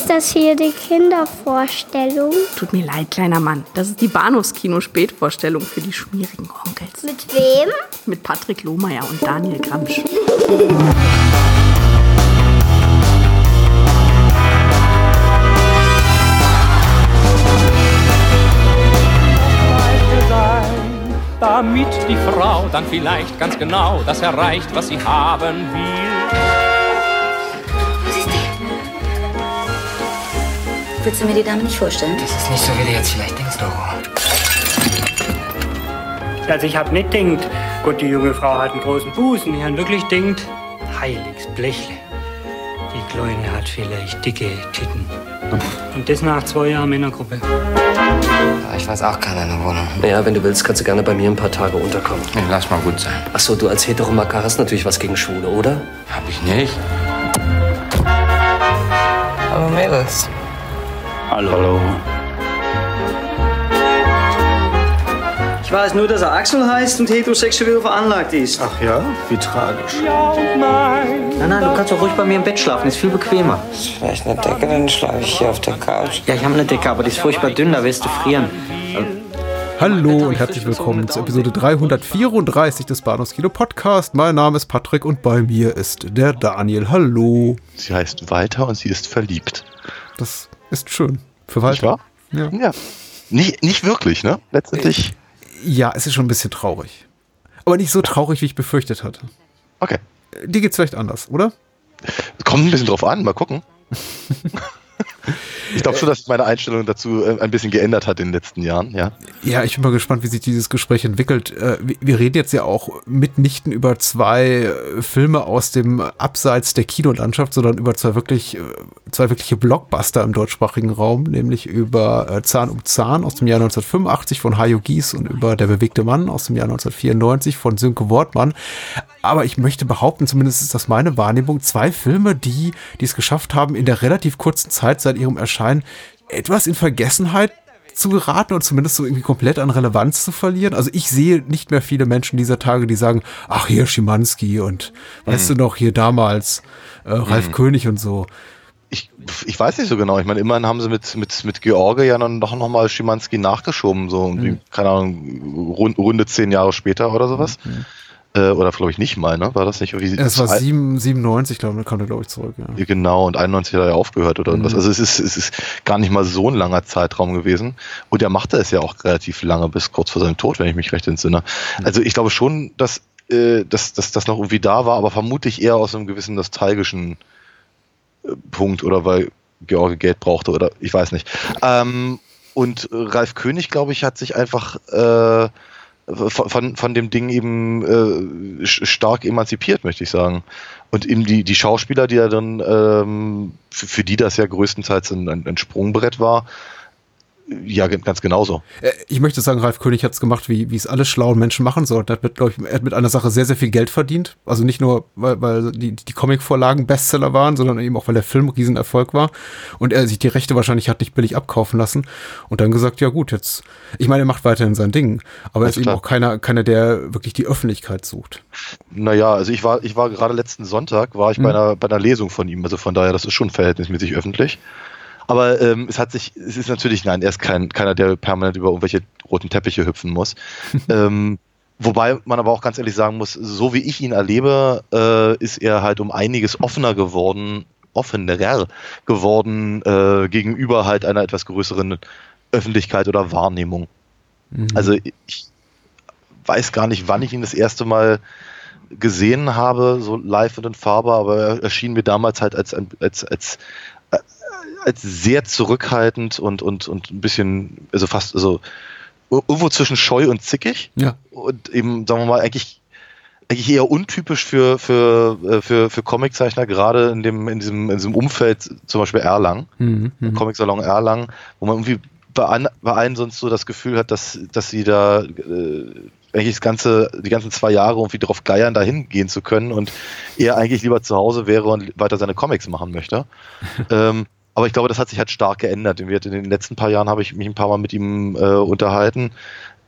Ist das hier die Kindervorstellung? Tut mir leid, kleiner Mann. Das ist die Bahnhofskino-Spätvorstellung für die schmierigen Onkels. Mit wem? Mit Patrick Lohmeier und Daniel Gramsch. damit die Frau dann vielleicht ganz genau das erreicht, was sie haben will. Willst du mir die Dame nicht vorstellen? Das ist nicht so, wie du jetzt vielleicht denkst, Doro. Also ich hab nicht denkt, Gott, die junge Frau hat einen großen Busen. Ich hab wirklich denkt, heiliges Blechle. Die Kleine hat vielleicht dicke Titten. Und das nach zwei Jahren Männergruppe. Ja, ich weiß auch keiner in der Wohnung. Naja, wenn du willst, kannst du gerne bei mir ein paar Tage unterkommen. Nee, lass mal gut sein. Ach so, du als Heteromakar hast natürlich was gegen Schwule, oder? Hab ich nicht. Hallo Mädels. Hallo. Hallo. Ich weiß nur, dass er Axel heißt und heterosexuell veranlagt ist. Ach ja? Wie tragisch. Nein. Nein, nein, du kannst auch ruhig bei mir im Bett schlafen, ist viel bequemer. Ist vielleicht eine Decke, dann schlafe ich hier auf der Couch. Ja, ich habe eine Decke, aber die ist furchtbar dünn, da wirst du frieren. Hallo und herzlich willkommen zu Episode 334 des Bahnhofskino Podcast. Mein Name ist Patrick und bei mir ist der Daniel. Hallo. Sie heißt Walter und sie ist verliebt. Das ist schön. Für Walter. Ja. Ja. Nicht, nicht wirklich, ne? Letztendlich. ja, es ist schon ein bisschen traurig. Aber nicht so traurig, wie ich befürchtet hatte. Okay. Die geht's vielleicht anders, oder? Kommt ein bisschen drauf an, mal gucken. Ich glaube schon, dass sich meine Einstellung dazu äh, ein bisschen geändert hat in den letzten Jahren, ja. Ja, ich bin mal gespannt, wie sich dieses Gespräch entwickelt. Äh, wir- reden jetzt ja auch mitnichten über zwei äh, Filme aus dem Abseits der Kinolandschaft, sondern über zwei wirklich, zwei wirkliche Blockbuster im deutschsprachigen Raum, nämlich über Zahn um Zahn aus dem Jahr 1985 von Hajo Gies und über Der bewegte Mann aus dem Jahr 1994 von Sönke Wortmann. Aber ich möchte behaupten, zumindest ist das meine Wahrnehmung, zwei Filme, die, die es geschafft haben, in der relativ kurzen Zeit seit ihrem Erscheinen etwas in Vergessenheit zu geraten und zumindest so irgendwie komplett an Relevanz zu verlieren. Also ich sehe nicht mehr viele Menschen dieser Tage, die sagen, ach hier Schimanski und weißt du noch hier damals äh, Ralf König und so. Ich, ich weiß nicht so genau. Ich meine, immerhin haben sie mit, mit, mit George ja dann doch nochmal Schimanski nachgeschoben, so, irgendwie, keine Ahnung, rund, runde zehn Jahre später oder sowas. Äh, oder glaube ich nicht mal, ne? War das nicht irgendwie. Es war das- 7, 97, glaube ich, kam der, glaube ich, zurück. Ja. Ja, Genau, und 91 hat er ja aufgehört oder Mhm. was. Also es ist, es ist gar nicht mal so ein langer Zeitraum gewesen. Und er machte es ja auch relativ lange, bis kurz vor seinem Tod, wenn ich mich recht entsinne. Mhm. Also ich glaube schon, dass, äh, dass, dass das noch irgendwie da war, aber vermutlich eher aus einem gewissen nostalgischen äh, Punkt oder weil George Geld brauchte oder ich weiß nicht. Ähm, und Ralf König, glaube ich, hat sich einfach äh, von, von, dem Ding eben äh, stark emanzipiert, möchte ich sagen. Und eben die, die Schauspieler, die ja dann, ähm, für, für die das ja größtenteils ein, ein, ein Sprungbrett war, ja, ganz genauso. Äh, Ich möchte sagen, Ralf König hat es gemacht, wie, wie es alle schlauen Menschen machen sollten. Er hat mit, glaub ich, er hat mit einer Sache sehr, sehr viel Geld verdient. Also nicht nur, weil, weil die, die Comicvorlagen Bestseller waren, sondern eben auch, weil der Film Riesenerfolg war. Und er sich die Rechte wahrscheinlich hat nicht billig abkaufen lassen. Und dann gesagt, ja gut, jetzt, ich meine, er macht weiterhin sein Ding. Aber er ist eben klar. auch keiner, keiner, der wirklich die Öffentlichkeit sucht. Naja, also ich war, ich war gerade letzten Sonntag, war ich bei, einer, bei einer Lesung von ihm, also von daher, das ist schon verhältnismäßig öffentlich. Aber ähm, es hat sich, es ist natürlich, nein, er ist kein, keiner, der permanent über irgendwelche roten Teppiche hüpfen muss. ähm, wobei man aber auch ganz ehrlich sagen muss, so wie ich ihn erlebe, äh, ist er halt um einiges offener geworden, offener geworden äh, gegenüber halt einer etwas größeren Öffentlichkeit oder Wahrnehmung. Also ich weiß gar nicht, wann ich ihn das erste Mal gesehen habe, so live und in Farbe, aber er erschien mir damals halt als, als, als, als sehr zurückhaltend und, und, und ein bisschen, also fast, also irgendwo zwischen scheu und zickig Ja. und eben, sagen wir mal, eigentlich, eigentlich eher untypisch für, für, äh, für, für Comiczeichner, gerade in dem, in diesem, in diesem Umfeld, zum Beispiel Erlangen. Mhm, mhm. Comic-Salon Erlangen, wo man irgendwie bei, an, bei allen sonst so das Gefühl hat, dass, dass sie da äh, eigentlich das ganze, die ganzen zwei Jahre irgendwie drauf geiern, da hingehen zu können und er eigentlich lieber zu Hause wäre und weiter seine Comics machen möchte. ähm, aber ich glaube, das hat sich halt stark geändert. In den letzten paar Jahren habe ich mich ein paar Mal mit ihm äh, unterhalten.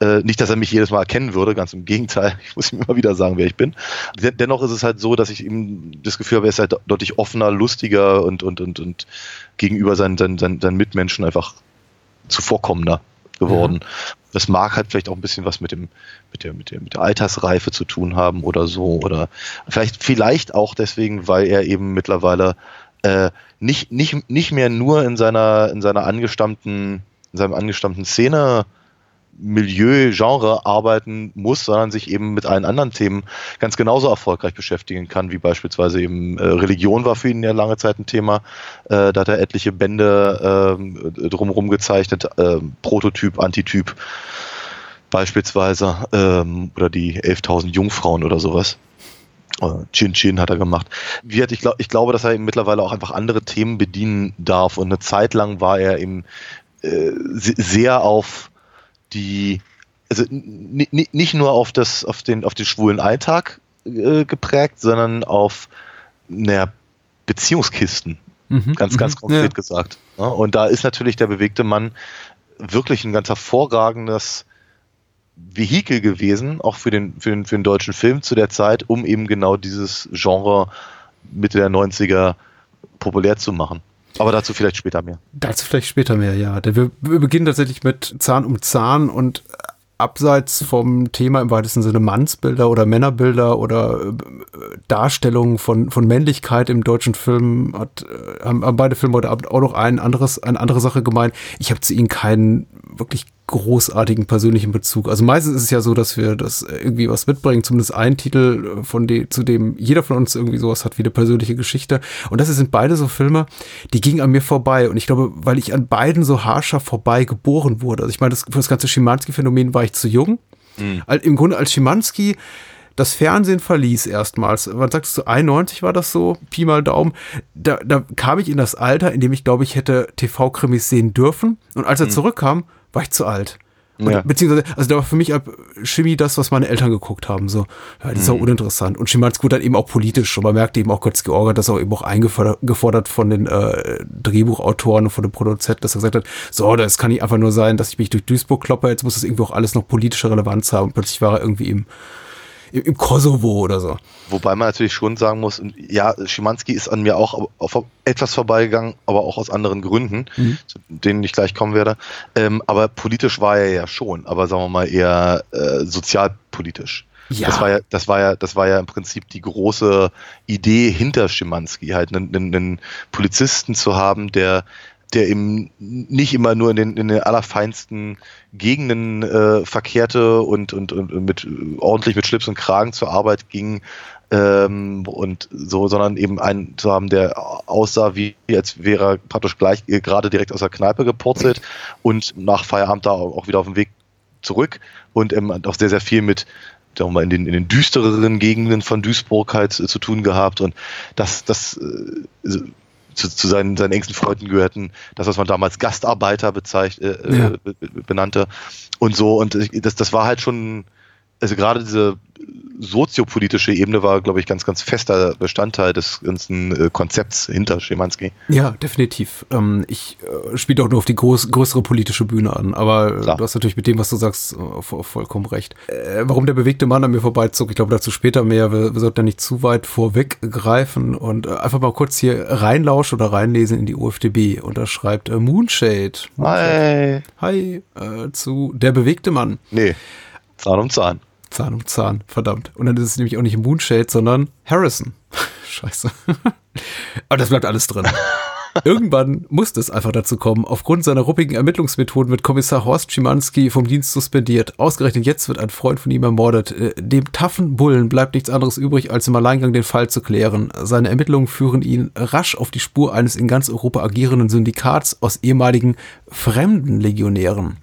Äh, nicht, dass er mich jedes Mal erkennen würde, ganz im Gegenteil. Ich muss ihm immer wieder sagen, wer ich bin. Dennoch ist es halt so, dass ich ihm das Gefühl habe, er ist halt deutlich offener, lustiger und, und, und, und gegenüber seinen, seinen, seinen Mitmenschen einfach zuvorkommender geworden. Ja. Das mag halt vielleicht auch ein bisschen was mit dem, mit der, mit der, mit der Altersreife zu tun haben oder so. Oder vielleicht, vielleicht auch deswegen, weil er eben mittlerweile äh, nicht, nicht, nicht mehr nur in seiner, in seiner angestammten, in seinem angestammten Szene Milieu, Genre arbeiten muss, sondern sich eben mit allen anderen Themen ganz genauso erfolgreich beschäftigen kann, wie beispielsweise eben äh, Religion war für ihn ja lange Zeit ein Thema. Äh, da hat er etliche Bände äh, drumherum gezeichnet, äh, Prototyp, Antityp beispielsweise, ähm, oder die 11.000 Jungfrauen oder sowas. Äh, Chin Chin hat er gemacht. Wie hat, ich, glaub, ich glaube, dass er eben mittlerweile auch einfach andere Themen bedienen darf. Und eine Zeit lang war er eben äh, sehr auf die, also nicht nur auf das, auf den, auf den schwulen Alltag äh, geprägt, sondern auf naja, Beziehungskisten. Mhm, ganz, ganz mhm. konkret ja. gesagt. Ja, und da ist natürlich der bewegte Mann wirklich ein ganz hervorragendes Vehikel gewesen, auch für den, für den, für den deutschen Film zu der Zeit, um eben genau dieses Genre Mitte der 90er populär zu machen. Aber dazu vielleicht später mehr. Dazu vielleicht später mehr, ja. Wir, wir beginnen tatsächlich mit Zahn um Zahn und abseits vom Thema im weitesten Sinne Mannsbilder oder Männerbilder oder äh, Darstellungen von, von Männlichkeit im deutschen Film hat, äh, haben beide Filme heute Abend auch noch ein anderes, eine andere Sache gemeint. Ich habe zu ihnen keinen wirklich großartigen persönlichen Bezug. Also meistens ist es ja so, dass wir das irgendwie was mitbringen, zumindest ein Titel, von dem, zu dem jeder von uns irgendwie sowas hat wie eine persönliche Geschichte. Und das sind beide so Filme, die gingen an mir vorbei. Und ich glaube, weil ich an beiden so haarscharf vorbei geboren wurde. Also ich meine, das, für das ganze Schimanski-Phänomen war ich zu jung. Mhm. Im Grunde als Schimanski das Fernsehen verließ erstmals. Wann sagst du, 91 war das so? Pi mal Daumen. Da, da kam ich in das Alter, in dem ich glaube ich hätte TV-Krimis sehen dürfen. Und als er mhm. zurückkam, war ich zu alt. Ja. Beziehungsweise, also da war für mich ab Chemie das, was meine Eltern geguckt haben. So, ja, das ist mhm. auch uninteressant. Und Schimanski dann eben auch politisch. Und man merkte eben auch Götz George, das auch eben auch eingefordert von den äh, Drehbuchautoren und von dem Produzenten, dass er gesagt hat, so, das kann nicht einfach nur sein, dass ich mich durch Duisburg kloppe, jetzt muss das irgendwie auch alles noch politische Relevanz haben. Und plötzlich war er irgendwie im im, im Kosovo oder so. Wobei man natürlich schon sagen muss, ja, Schimanski ist an mir auch auf etwas vorbeigegangen, aber auch aus anderen Gründen, mhm. zu denen ich gleich kommen werde. Ähm, aber politisch war er ja schon, aber sagen wir mal eher äh, sozialpolitisch. Ja. Das war ja, das war ja, das war ja im Prinzip die große Idee hinter Schimanski, halt einen, einen, einen Polizisten zu haben, der der eben nicht immer nur in den, in den allerfeinsten Gegenden äh, verkehrte und, und, und mit ordentlich mit Schlips und Kragen zur Arbeit ging ähm, und so, sondern eben einen zu haben, der aussah, wie als wäre er praktisch gleich äh, gerade direkt aus der Kneipe gepurzelt und nach Feierabend da auch wieder auf dem Weg zurück und ähm, auch sehr, sehr viel mit sagen wir mal, in den, in den düstereren Gegenden von Duisburg halt äh, zu tun gehabt und das, das äh, zu, zu seinen, seinen engsten Freunden gehörten, das, was man damals Gastarbeiter bezeichnet, äh, ja. benannte und so. Und das, das war halt schon, also gerade diese soziopolitische Ebene war, glaube ich, ganz, ganz fester Bestandteil des ganzen äh, Konzepts hinter Schimanski. Ja, definitiv. Ähm, ich äh, spiele auch nur auf die groß, größere politische Bühne an, aber Klar. du hast natürlich mit dem, was du sagst, äh, vollkommen recht. Äh, warum der bewegte Mann an mir vorbeizog, ich glaube dazu später mehr, wir, wir sollten ja nicht zu weit vorweggreifen und äh, einfach mal kurz hier reinlauschen oder reinlesen in die UFDB und da schreibt äh, Moonshade. Moonshade. Hi. Hi, zu Der bewegte Mann. Nee, Zahn um Zahn. Zahn um Zahn, verdammt. Und dann ist es nämlich auch nicht Moonshade, sondern Harrison. Scheiße. Aber das bleibt alles drin. Irgendwann musste es einfach dazu kommen. Aufgrund seiner ruppigen Ermittlungsmethoden wird Kommissar Horst Schimanski vom Dienst suspendiert. Ausgerechnet jetzt wird ein Freund von ihm ermordet. Äh, dem taffen Bullen bleibt nichts anderes übrig, als im Alleingang den Fall zu klären. Seine Ermittlungen führen ihn rasch auf die Spur eines in ganz Europa agierenden Syndikats aus ehemaligen fremden Legionären.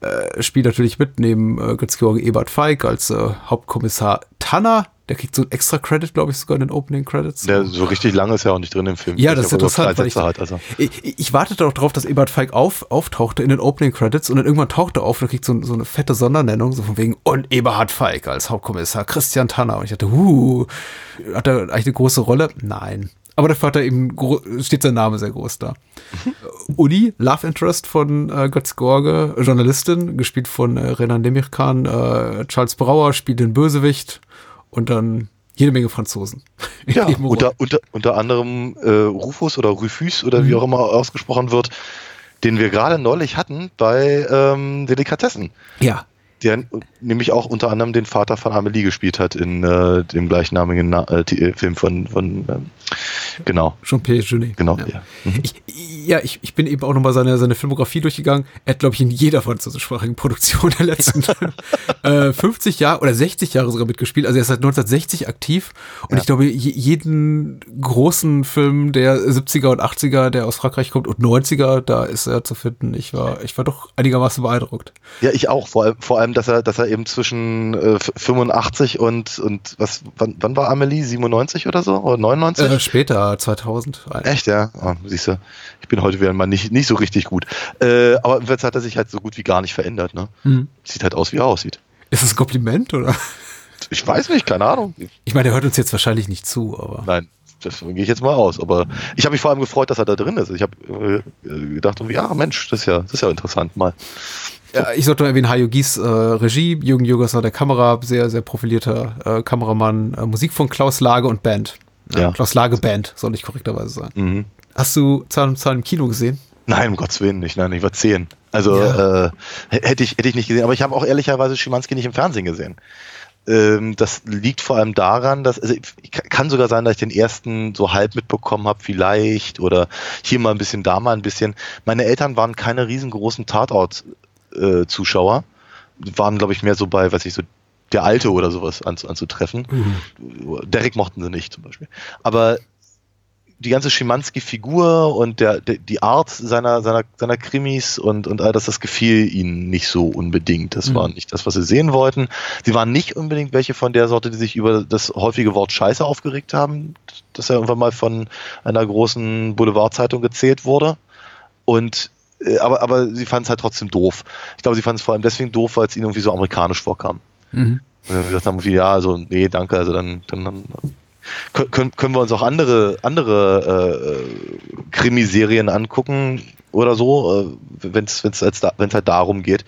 Äh, spielt natürlich mit neben äh, Götz-George Ebert Feig als äh, Hauptkommissar Tanner, der kriegt so ein extra Credit, glaube ich, sogar in den Opening Credits. Ja, so richtig lange ist ja auch nicht drin im Film. Ja, das ist interessant. Weil ich, hat, also. ich, ich wartete auch darauf, dass Ebert Feig auf, auftauchte in den Opening Credits und dann irgendwann tauchte er auf und kriegt so, so eine fette Sondernennung, so von wegen, und Eberhard Feig als Hauptkommissar, Christian Tanner. Und ich dachte, huh, hat er eigentlich eine große Rolle? Nein. Aber der Vater eben gro- steht sein Name sehr groß da. Uli, Love Interest von äh, Götz George, Journalistin, gespielt von äh, Renan Demirkan. Äh, Charles Brauer spielt den Bösewicht und dann jede Menge Franzosen. Ja, unter, unter, unter anderem äh, Rufus oder Rufus oder wie auch immer ausgesprochen wird, den wir gerade neulich hatten bei ähm, Delikatessen. ja. Der nämlich auch unter anderem den Vater von Amelie gespielt hat in äh, dem gleichnamigen Na äh, äh, Film von, von ähm, genau, Jean-Pierre Jeunet. genau, Ja. ja. Mhm. Ich, ja, ich, ich bin eben auch nochmal seine, seine Filmografie durchgegangen. Er hat, glaube ich, in jeder französischsprachigen Produktion der letzten äh, 50 Jahre oder 60 Jahre sogar mitgespielt. Also er ist seit 1960 aktiv. Und Ja. ich glaube, je, jeden großen Film der 70er und 80er, der aus Frankreich kommt und 90er, da ist er zu finden. Ich war, ich war doch einigermaßen beeindruckt. Ja, ich auch. Vor allem, vor allem dass er, dass er eben zwischen äh, 85 und, und was, wann, wann war Amelie? 97 oder so? Oder 99? Äh, später, 2000. Echt, ja? Oh, siehst du, ich bin heute wieder mal nicht, nicht so richtig gut. Äh, aber jetzt hat er sich halt so gut wie gar nicht verändert. Ne? Hm. Sieht halt aus, wie er aussieht. Ist das ein Kompliment, oder? Ich weiß nicht, keine Ahnung. Ich meine, er hört uns jetzt wahrscheinlich nicht zu, aber. Nein, das gehe ich jetzt mal aus. Aber ich habe mich vor allem gefreut, dass er da drin ist. Ich habe äh, gedacht, irgendwie, ah Mensch, das ist ja, das ist ja interessant mal. Ich sollte noch erwähnen, Hayo Gies äh, Regie, Jürgen Jürgens an der Kamera, sehr, sehr profilierter äh, Kameramann, äh, Musik von Klaus Lage und Band. Ja. Klaus Lage Band, soll ich korrekterweise sagen. Mhm. Hast du Zahn um Zahn im Kino gesehen? Nein, um Gottes Willen nicht. Nein, ich war zehn. Also Ja. äh, hätte ich hätte ich nicht gesehen. Aber ich habe auch ehrlicherweise Schimanski nicht im Fernsehen gesehen. Ähm, das liegt vor allem daran, dass also ich, kann sogar sein, dass ich den ersten so halb mitbekommen habe, vielleicht oder hier mal ein bisschen, da mal ein bisschen. Meine Eltern waren keine riesengroßen Tatort-Zuschauer, waren glaube ich mehr so bei, weiß ich so der Alte oder sowas an, anzutreffen. Derek mochten sie nicht zum Beispiel. Aber die ganze Schimanski-Figur und der, der, die Art seiner, seiner, seiner Krimis und, und all das, das gefiel ihnen nicht so unbedingt. Das Mhm. war nicht das, was sie sehen wollten. Sie waren nicht unbedingt welche von der Sorte, die sich über das häufige Wort Scheiße aufgeregt haben, das ja irgendwann mal von einer großen Boulevardzeitung gezählt wurde. Und äh, aber, aber sie fanden es halt trotzdem doof. Ich glaube, sie fanden es vor allem deswegen doof, weil es ihnen irgendwie so amerikanisch vorkam. Mhm. Und dann gesagt haben, ja, also, nee, danke, also dann, dann, dann können- können, wir uns auch andere, andere äh, Krimiserien angucken oder so, äh, wenn es als da, wenn's halt darum geht,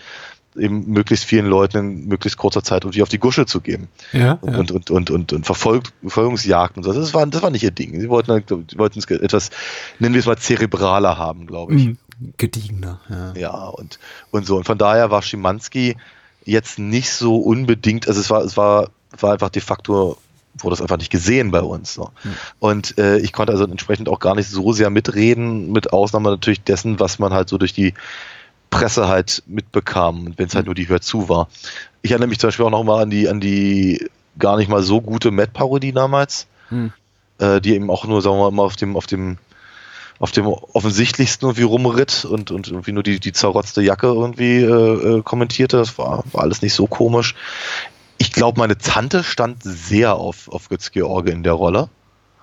eben möglichst vielen Leuten in möglichst kurzer Zeit irgendwie auf die Gusche zu geben. Ja, ja. Und, und, und, und, und Verfolg, Verfolgungsjagden und so. Das war, das war nicht ihr Ding. Sie wollten, halt, sie wollten es etwas, nennen wir es mal, zerebraler haben, glaube ich. Mhm. Gediegener, ja. Ja, und, und so. Und von daher war Schimanski jetzt nicht so unbedingt, also es war, es war, war einfach de facto, wurde es einfach nicht gesehen bei uns. So. Und äh, ich konnte also entsprechend auch gar nicht so sehr mitreden, mit Ausnahme natürlich dessen, was man halt so durch die Presse halt mitbekam, und wenn es halt nur die Hör zu war. Ich erinnere mich zum Beispiel auch noch mal an die, an die gar nicht mal so gute Matt-Parodie damals, Hm. äh, die eben auch nur, sagen wir mal, auf dem, auf dem auf dem offensichtlichsten irgendwie rumritt und, und irgendwie nur die, die zerrotzte Jacke irgendwie äh, äh, kommentierte. Das war, war alles nicht so komisch. Ich glaube, meine Tante stand sehr auf, auf Götz George in der Rolle.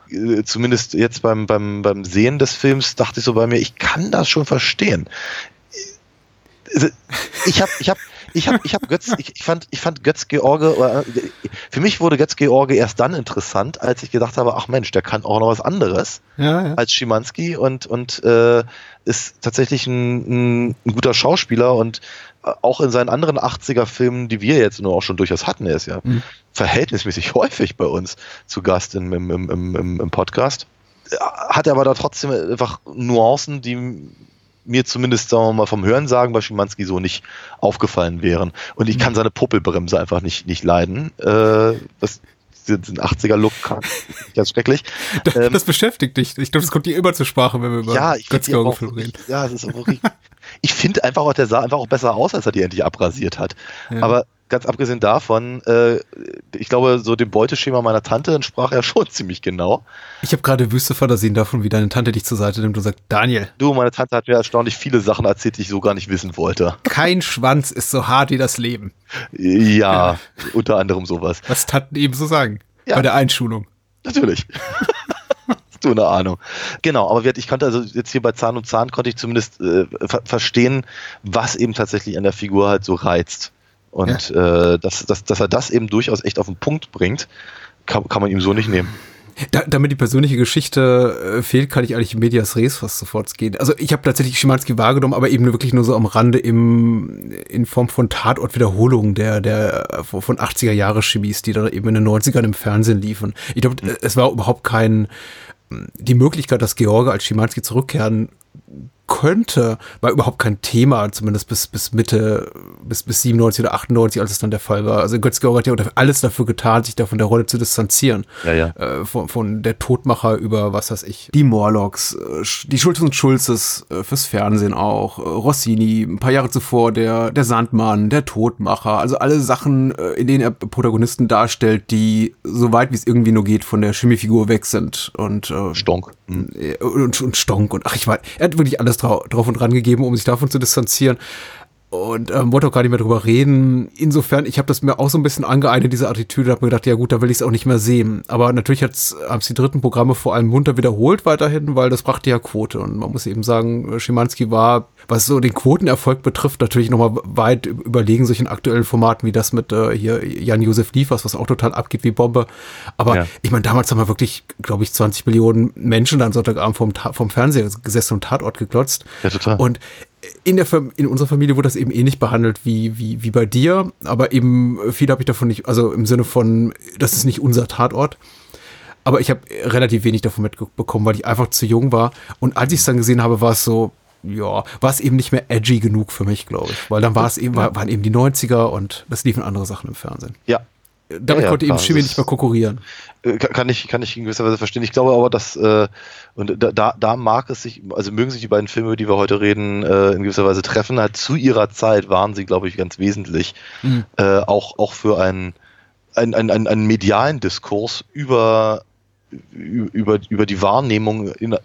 Äh, Zumindest jetzt beim, beim, beim Sehen des Films dachte ich so bei mir, ich kann das schon verstehen. Ich habe ich hab, ich hab, ich hab Götz, ich, ich, fand, ich fand Götz George, äh, für mich wurde Götz George erst dann interessant, als ich gedacht habe, ach Mensch, der kann auch noch was anderes Ja, ja. als Schimanski und, und äh, ist tatsächlich ein, ein, ein guter Schauspieler und äh, auch in seinen anderen 80er-Filmen, die wir jetzt nur auch schon durchaus hatten, er ist ja Mhm. verhältnismäßig häufig bei uns zu Gast im, im, im, im, im, Podcast. Hat er aber da trotzdem einfach Nuancen, die mir zumindest, sagen wir mal, vom Hörensagen bei Schimanski so nicht aufgefallen wären. Und ich kann seine Puppelbremse einfach nicht, nicht leiden. Äh, das, diesen 80er-Look ganz schrecklich. Das, Ähm, das beschäftigt dich. Ich glaube, das kommt dir immer zur Sprache, wenn wir über ja, ich Götz auch reden. Ja, es ist auch wirklich. ich finde einfach auch, der sah einfach auch besser aus, als er die endlich abrasiert hat. Ja. Aber ganz abgesehen davon, äh, ich glaube, so dem Beuteschema meiner Tante entsprach er schon ziemlich genau. Ich habe gerade wüste Fantasien davon, wie deine Tante dich zur Seite nimmt und sagt, Daniel, Du, meine Tante hat mir erstaunlich viele Sachen erzählt, die ich so gar nicht wissen wollte. kein Schwanz ist so hart wie das Leben. Ja, unter anderem sowas. Was Tanten eben so sagen. Ja. Bei der Einschulung. Natürlich. Du eine Ahnung. Genau, aber ich konnte also jetzt hier bei Zahn und Zahn konnte ich zumindest äh, ver verstehen, was eben tatsächlich an der Figur halt so reizt. Und äh, dass, dass, dass er das eben durchaus echt auf den Punkt bringt, kann, kann man ihm so nicht nehmen. Da, damit die persönliche Geschichte äh, fehlt, kann ich eigentlich Medias Res fast sofort gehen. Also ich habe tatsächlich Schimanski wahrgenommen, aber eben wirklich nur so am Rande im, in Form von Tatortwiederholungen der, der äh, von 80er Jahre Chimis, die da eben in den 90ern im Fernsehen liefen. Ich glaube, es war überhaupt kein, die Möglichkeit, dass George als Schimanski zurückkehren könnte, war überhaupt kein Thema, zumindest bis, bis Mitte, bis, bis 97 oder 98, als es dann der Fall war. Also Götz-Georg hat ja alles dafür getan, sich da von der Rolle zu distanzieren. Ja, ja. Äh, von, von der Todmacher über, was weiß ich, die Morlocks, äh, die Schulz und Schulzes äh, fürs Fernsehen auch, äh, Rossini, ein paar Jahre zuvor der, der Sandmann, der Todmacher, also alle Sachen, in denen er Protagonisten darstellt, die so weit wie es irgendwie nur geht von der Chemiefigur weg sind und äh, Stonk. Mhm. Und, und Stonk und ach ich weiß, er hat wirklich alles drauf, drauf und dran gegeben, um sich davon zu distanzieren. Und ähm, wollte auch gar nicht mehr drüber reden. Insofern, ich habe das mir auch so ein bisschen angeeignet, diese Attitüde, habe mir gedacht, ja gut, da will ich es auch nicht mehr sehen. Aber natürlich haben es die dritten Programme vor allem munter wiederholt weiterhin, weil das brachte ja Quote. Und man muss eben sagen, Schimanski war, was so den Quotenerfolg betrifft, natürlich nochmal weit überlegen solchen aktuellen Formaten wie das mit äh, hier Jan-Josef Liefers, was auch total abgeht wie Bombe. Aber ja. ich meine, damals haben wir wirklich, glaube ich, 20 Millionen Menschen dann Sonntagabend vom, vom Fernseher gesessen und Tatort geglotzt. Ja, total. Und in, der, in unserer Familie wurde das eben ähnlich behandelt wie, wie, wie bei dir, aber eben viel habe ich davon nicht, also im Sinne von, das ist nicht unser Tatort. Aber ich habe relativ wenig davon mitbekommen, weil ich einfach zu jung war. Und als ich es dann gesehen habe, war es so, ja, war es eben nicht mehr edgy genug für mich, glaube ich. Weil dann war es eben, waren eben die 90er und das liefen andere Sachen im Fernsehen. Ja, damit ja, konnte ja, eben Chemie nicht mehr konkurrieren. Äh, kann ich, kann ich in gewisser Weise verstehen. Ich glaube aber, dass, äh, und da, da, da mag es sich, also mögen sich die beiden Filme, über die wir heute reden, äh, in gewisser Weise treffen. Halt zu ihrer Zeit waren sie, glaube ich, ganz wesentlich. Mhm. Äh, auch, auch für einen, einen, einen, einen medialen Diskurs über, über, über die Wahrnehmung in,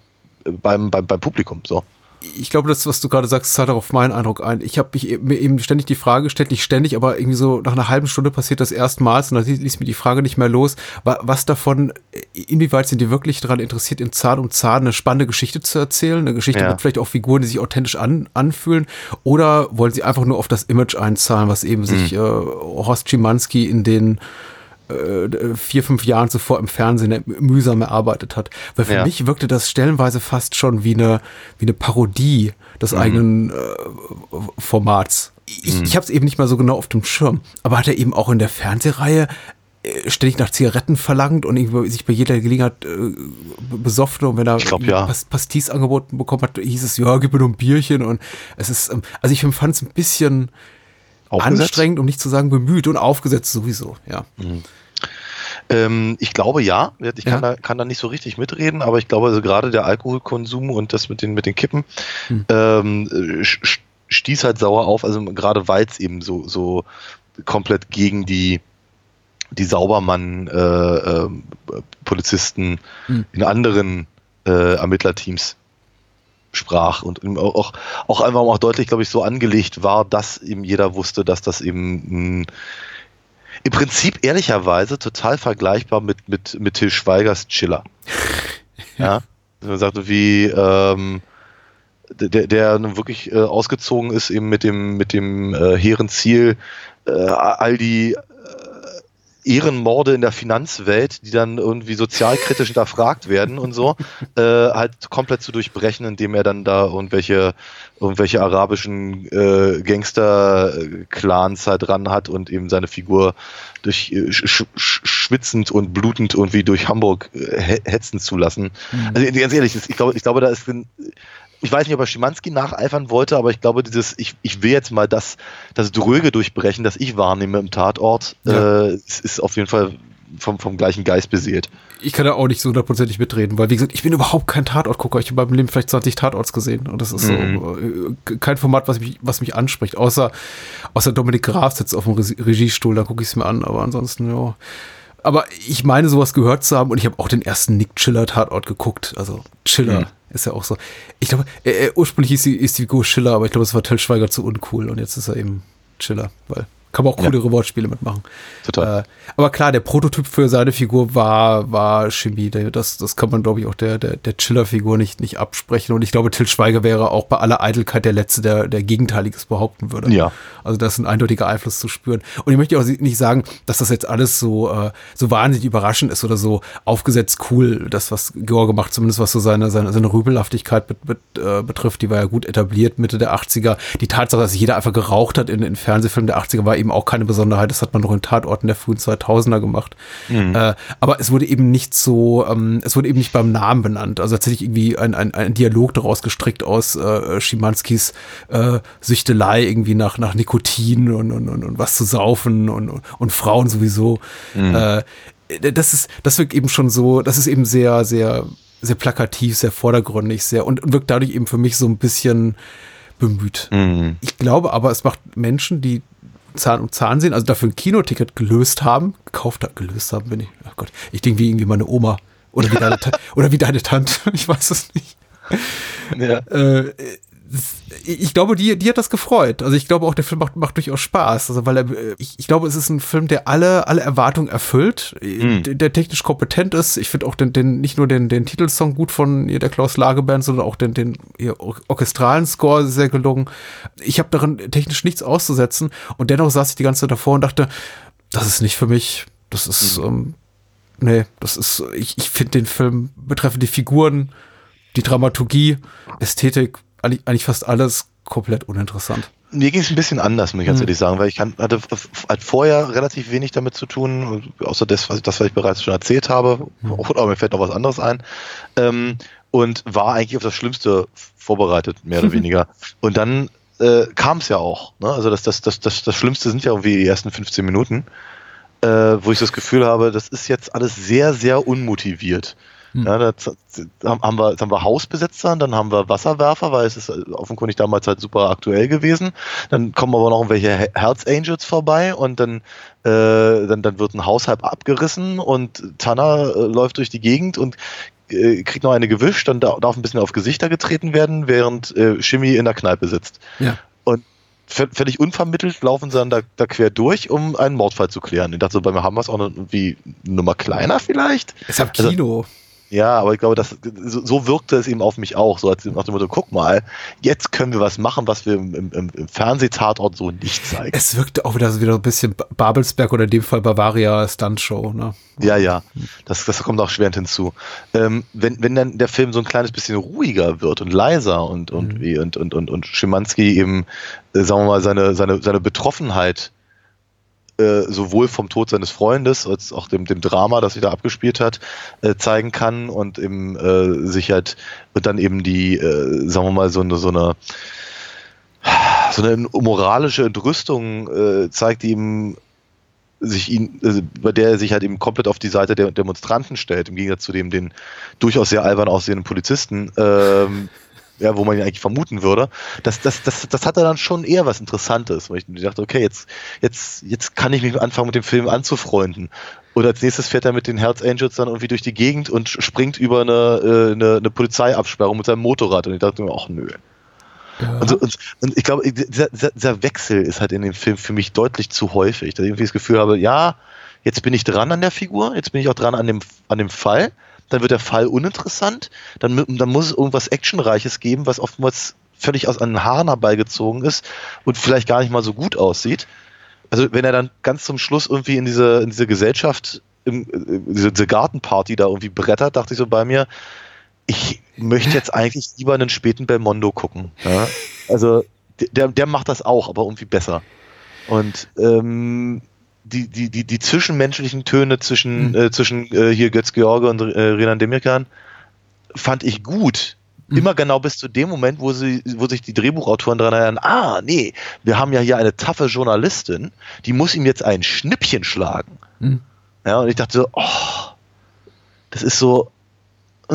beim, beim, beim Publikum. So ich glaube, das, was du gerade sagst, zahlt auch auf meinen Eindruck ein. Ich habe mir eben ständig die Frage gestellt, nicht ständig, aber irgendwie so nach einer halben Stunde passiert das erstmals und dann ließ mir die Frage nicht mehr los, was davon, inwieweit sind die wirklich daran interessiert, in Zahn um Zahn eine spannende Geschichte zu erzählen, eine Geschichte ja. mit vielleicht auch Figuren, die sich authentisch an, anfühlen, oder wollen sie einfach nur auf das Image einzahlen, was eben mhm. sich äh, Horst Schimanski in den äh, vier, fünf Jahren zuvor im Fernsehen mühsam erarbeitet hat. Weil für ja. mich wirkte das stellenweise fast schon wie eine, wie eine Parodie des mhm. eigenen äh, Formats. Ich, mhm. ich habe es eben nicht mal so genau auf dem Schirm. Aber hat er eben auch in der Fernsehreihe äh, ständig nach Zigaretten verlangt und sich bei jeder Gelegenheit äh, besoffen und wenn er glaub, ja. Pas Pastis angeboten bekommen hat, hieß es, ja, gib mir nur ein Bierchen und es ist, ähm, also ich fand es ein bisschen aufgesetzt? anstrengend, um nicht zu sagen bemüht und aufgesetzt sowieso, ja. Mhm. Ähm, ich glaube ja. Ich kann, ja. Da, kann da nicht so richtig mitreden, aber ich glaube, also gerade der Alkoholkonsum und das mit den, mit den Kippen hm. ähm, stieß halt sauer auf, also gerade weil es eben so, so komplett gegen die die Saubermann-Polizisten äh, äh, hm. in anderen äh, Ermittlerteams sprach und auch, auch einfach auch deutlich, glaube ich, so angelegt war, dass eben jeder wusste, dass das eben ein im Prinzip ehrlicherweise total vergleichbar mit, mit, mit Till Schweigers Chiller. ja. Man sagt, wie ähm, der, der nun wirklich äh, ausgezogen ist, eben mit dem, mit dem äh, hehren Ziel, äh, all die Ehrenmorde in der Finanzwelt, die dann irgendwie sozialkritisch hinterfragt werden und so, äh, halt komplett zu durchbrechen, indem er dann da irgendwelche, irgendwelche arabischen äh, Gangster-Clans halt dran hat und eben seine Figur durch äh, sch schwitzend und blutend irgendwie durch Hamburg äh, hetzen zu lassen. Mhm. Also ganz ehrlich, ich glaube, ich glaube, da ist ich weiß nicht, ob er Schimanski nacheifern wollte, aber ich glaube, dieses, ich, ich will jetzt mal das, das Dröge durchbrechen, das ich wahrnehme im Tatort, ja. äh, ist, ist auf jeden Fall vom, vom gleichen Geist beseelt. Ich kann da auch nicht so hundertprozentig mitreden, weil wie gesagt, ich bin überhaupt kein Tatortgucker. Ich habe in meinem Leben vielleicht 20 Tatorts gesehen und das ist mhm. so äh, kein Format, was mich, was mich anspricht. Außer, außer Dominik Graf sitzt auf dem Regiestuhl, da gucke ich es mir an, aber ansonsten, ja. Aber ich meine, sowas gehört zu haben und ich habe auch den ersten Nick Chiller Tatort geguckt. Also Chiller. Mhm. Ist ja auch so. Ich glaube, äh, ursprünglich ist die, ist die Figur Schiller, aber ich glaube, es war Till Schweiger zu uncool und jetzt ist er eben Chiller, weil Kann man auch coolere Wortspiele mitmachen. Total. Äh, aber klar, der Prototyp für seine Figur war, war Chemie. Das, das kann man, glaube ich, auch der, der, der Chiller-Figur nicht, nicht absprechen. Und ich glaube, Till Schweiger wäre auch bei aller Eitelkeit der Letzte, der, der Gegenteiliges behaupten würde. Ja. Also das ist ein eindeutiger Einfluss zu spüren. Und ich möchte auch nicht sagen, dass das jetzt alles so, äh, so wahnsinnig überraschend ist oder so aufgesetzt cool, das, was George macht, zumindest was so seine, seine, seine Rübelhaftigkeit bet, bet, äh, betrifft, die war ja gut etabliert Mitte der 80er. Die Tatsache, dass jeder einfach geraucht hat in, in Fernsehfilmen der 80er, war eben auch keine Besonderheit. Das hat man noch in Tatorten der frühen 2000er gemacht. Äh, aber es wurde eben nicht so, ähm, es wurde eben nicht beim Namen benannt. Also tatsächlich irgendwie ein, ein, ein Dialog daraus gestrickt aus äh, Schimanskis äh, Süchtelei irgendwie nach, nach Nikotin und, und, und, und was zu saufen und, und, Frauen sowieso. Äh, das ist, das wirkt eben schon so, das ist eben sehr, sehr, sehr plakativ, sehr vordergründig, sehr und, und wirkt dadurch eben für mich so ein bisschen bemüht. Mhm. Ich glaube aber, es macht Menschen, die Zahn um Zahn sehen, also dafür ein Kinoticket gelöst haben, gekauft haben, gelöst haben, bin ich. Ach Gott, ich denke wie irgendwie meine Oma oder wie deine, oder wie deine Tante, ich weiß es nicht. Ja. Äh, ich glaube, die, die hat das gefreut. Also ich glaube auch, der Film macht, macht durchaus Spaß. Also weil er, ich, ich glaube, es ist ein Film, der alle, alle Erwartungen erfüllt, Mhm. der, der technisch kompetent ist. Ich finde auch den, den, nicht nur den, den Titelsong gut von ihr, der Klaus Lage Band, sondern auch den, den ihr or- orchestralen Score sehr gelungen. Ich habe darin technisch nichts auszusetzen und dennoch saß ich die ganze Zeit davor und dachte, das ist nicht für mich. Das ist, ähm, nee, das ist, ich, ich finde den Film betreffend die Figuren, die Dramaturgie, Ästhetik, eigentlich, eigentlich fast alles komplett uninteressant. Mir ging es ein bisschen anders, muss ich ganz Hm. ehrlich sagen, weil ich kann, hatte halt vorher relativ wenig damit zu tun, außer das, was, das, was ich bereits schon erzählt habe. Aber mir fällt noch was anderes ein. Ähm, und war eigentlich auf das Schlimmste vorbereitet, mehr oder weniger. Und dann äh, kam es ja auch. Ne? Also das, das, das, das, das Schlimmste sind ja irgendwie die ersten 15 Minuten, äh, wo ich das Gefühl habe, das ist jetzt alles sehr, sehr unmotiviert. Ja, das, haben wir, haben wir Hausbesetzer, dann haben wir Wasserwerfer, weil es ist offenkundig damals halt super aktuell gewesen. Dann kommen aber noch welche He- Herz Angels vorbei und dann, äh, dann, dann wird ein Haus halb abgerissen und Tanner äh, läuft durch die Gegend und äh, kriegt noch eine gewischt, dann da- darf ein bisschen auf Gesichter getreten werden, während äh, Shimmy in der Kneipe sitzt. Ja. Und völlig unvermittelt laufen sie dann da, da quer durch, um einen Mordfall zu klären. Ich dachte so, bei mir haben wir es auch noch irgendwie eine Nummer kleiner vielleicht. Ist ja Also- Kino. Ja, aber ich glaube, das, so, so wirkte es eben auf mich auch, so als nach dem Motto, guck mal, jetzt können wir was machen, was wir im, im, im Fernsehtatort so nicht zeigen. es wirkte auch wieder so wieder ein bisschen Ba- Babelsberg oder in dem Fall Bavaria Stuntshow. Ne? Ja, ja, das, das kommt auch schwerend hinzu. Ähm, wenn, wenn dann der Film so ein kleines bisschen ruhiger wird und leiser und, und, wie, und, und, und, und Schimanski eben, äh, sagen wir mal, seine, seine, seine Betroffenheit äh, sowohl vom Tod seines Freundes als auch dem, dem Drama, das sich da abgespielt hat, äh, zeigen kann. Und eben äh, sich halt und dann eben die, äh, sagen wir mal, so eine, so eine so eine moralische Entrüstung äh, zeigt, ihm sich ihn, also bei der er sich halt eben komplett auf die Seite der Demonstranten stellt, im Gegensatz zu dem den durchaus sehr albern aussehenden Polizisten, ähm, ja, wo man ihn eigentlich vermuten würde. Das, das, das, das hatte dann schon eher was Interessantes, weil ich mir dachte, okay, jetzt, jetzt, jetzt kann ich mich anfangen mit dem Film anzufreunden. Und als nächstes fährt er mit den Herz Angels dann irgendwie durch die Gegend und springt über eine, äh, eine, eine Polizeiabsperrung mit seinem Motorrad. Und ich dachte mir, ach nö. Und, so, und, und ich glaube, dieser, dieser- dieser Wechsel ist halt in dem Film für mich deutlich zu häufig, dass ich irgendwie das Gefühl habe, ja, jetzt bin ich dran an der Figur, jetzt bin ich auch dran an dem, an dem Fall, dann wird der Fall uninteressant, dann, dann muss es irgendwas Actionreiches geben, was oftmals völlig aus den Haaren herbeigezogen ist und vielleicht gar nicht mal so gut aussieht. Also wenn er dann ganz zum Schluss irgendwie in diese, in diese Gesellschaft, im, äh, diese, diese Gartenparty da irgendwie brettert, dachte ich so bei mir, ich möchte jetzt eigentlich lieber einen späten Belmondo gucken. Ja? Also der, der macht das auch, aber irgendwie besser. Und ähm, die, die, die, die zwischenmenschlichen Töne zwischen, äh, zwischen äh, hier Götz George und äh, Renan Demirkan fand ich gut. Immer genau bis zu dem Moment, wo, sie, wo sich die Drehbuchautoren daran erinnern, ah, nee, wir haben ja hier eine taffe Journalistin, die muss ihm jetzt ein Schnippchen schlagen. Mhm. Ja, und ich dachte so, oh, das ist so, äh.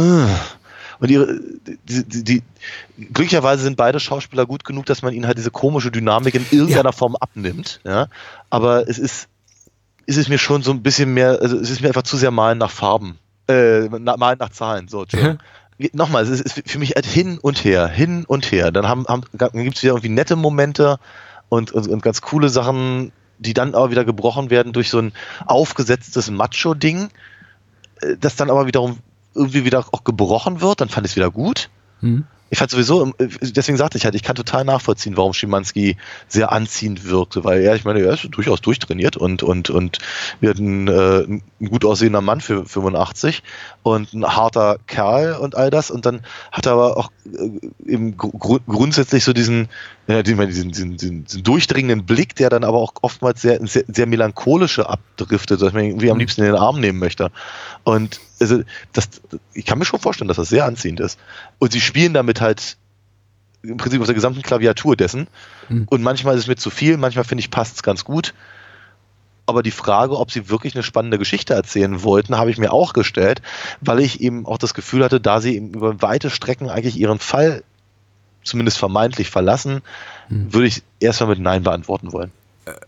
Und ihre, die, die, die, glücklicherweise sind beide Schauspieler gut genug, dass man ihnen halt diese komische Dynamik in irgendeiner Form abnimmt. Ja? Aber es ist, ist es mir schon so ein bisschen mehr, also es ist mir einfach zu sehr malen nach Farben. Äh, malen nach Zahlen. So, Entschuldigung. Nochmal, es ist für mich halt hin und her, hin und her. Dann haben, haben, dann gibt es wieder irgendwie nette Momente und, und, und ganz coole Sachen. die dann aber wieder gebrochen werden durch so ein aufgesetztes Macho-Ding, äh, das dann aber wiederum irgendwie wieder auch gebrochen wird, dann fand ich es wieder gut. Hm. Ich fand sowieso, äh, deswegen sagte ich halt, ich kann total nachvollziehen, warum Schimanski sehr anziehend wirkte, weil er, ich meine, er ist durchaus durchtrainiert und, und, und wird ein, äh, ein gut aussehender Mann für 85 und ein harter Kerl und all das und dann hat er aber auch äh, eben gru grundsätzlich so diesen, ja, diesen, diesen, diesen, diesen durchdringenden Blick, der dann aber auch oftmals sehr, sehr, sehr melancholische abdriftet, dass man ihn irgendwie am liebsten in den Arm nehmen möchte. Und also das, ich kann mir schon vorstellen, dass das sehr anziehend ist. Und sie spielen damit halt im Prinzip auf der gesamten Klaviatur dessen. Mhm. Und manchmal ist es mir zu viel, manchmal finde ich, passt es ganz gut. Aber die Frage, ob sie wirklich eine spannende Geschichte erzählen wollten, habe ich mir auch gestellt, weil ich eben auch das Gefühl hatte, da sie eben über weite Strecken eigentlich ihren Fall zumindest vermeintlich verlassen, mhm. würde ich erstmal mit Nein beantworten wollen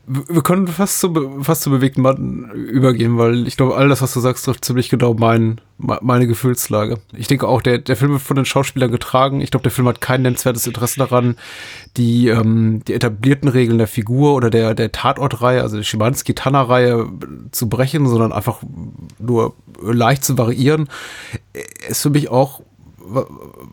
wir können fast zu, fast zu bewegten Mann übergehen, weil ich glaube, all das, was du sagst, trifft ziemlich genau mein, meine Gefühlslage. Ich denke auch, der, der Film wird von den Schauspielern getragen. Ich glaube, der Film hat kein nennenswertes Interesse daran, die, ähm, die etablierten Regeln der Figur oder der, der Tatortreihe, also die Schimanski-Tanner-Reihe zu brechen, sondern einfach nur leicht zu variieren. Ist für mich auch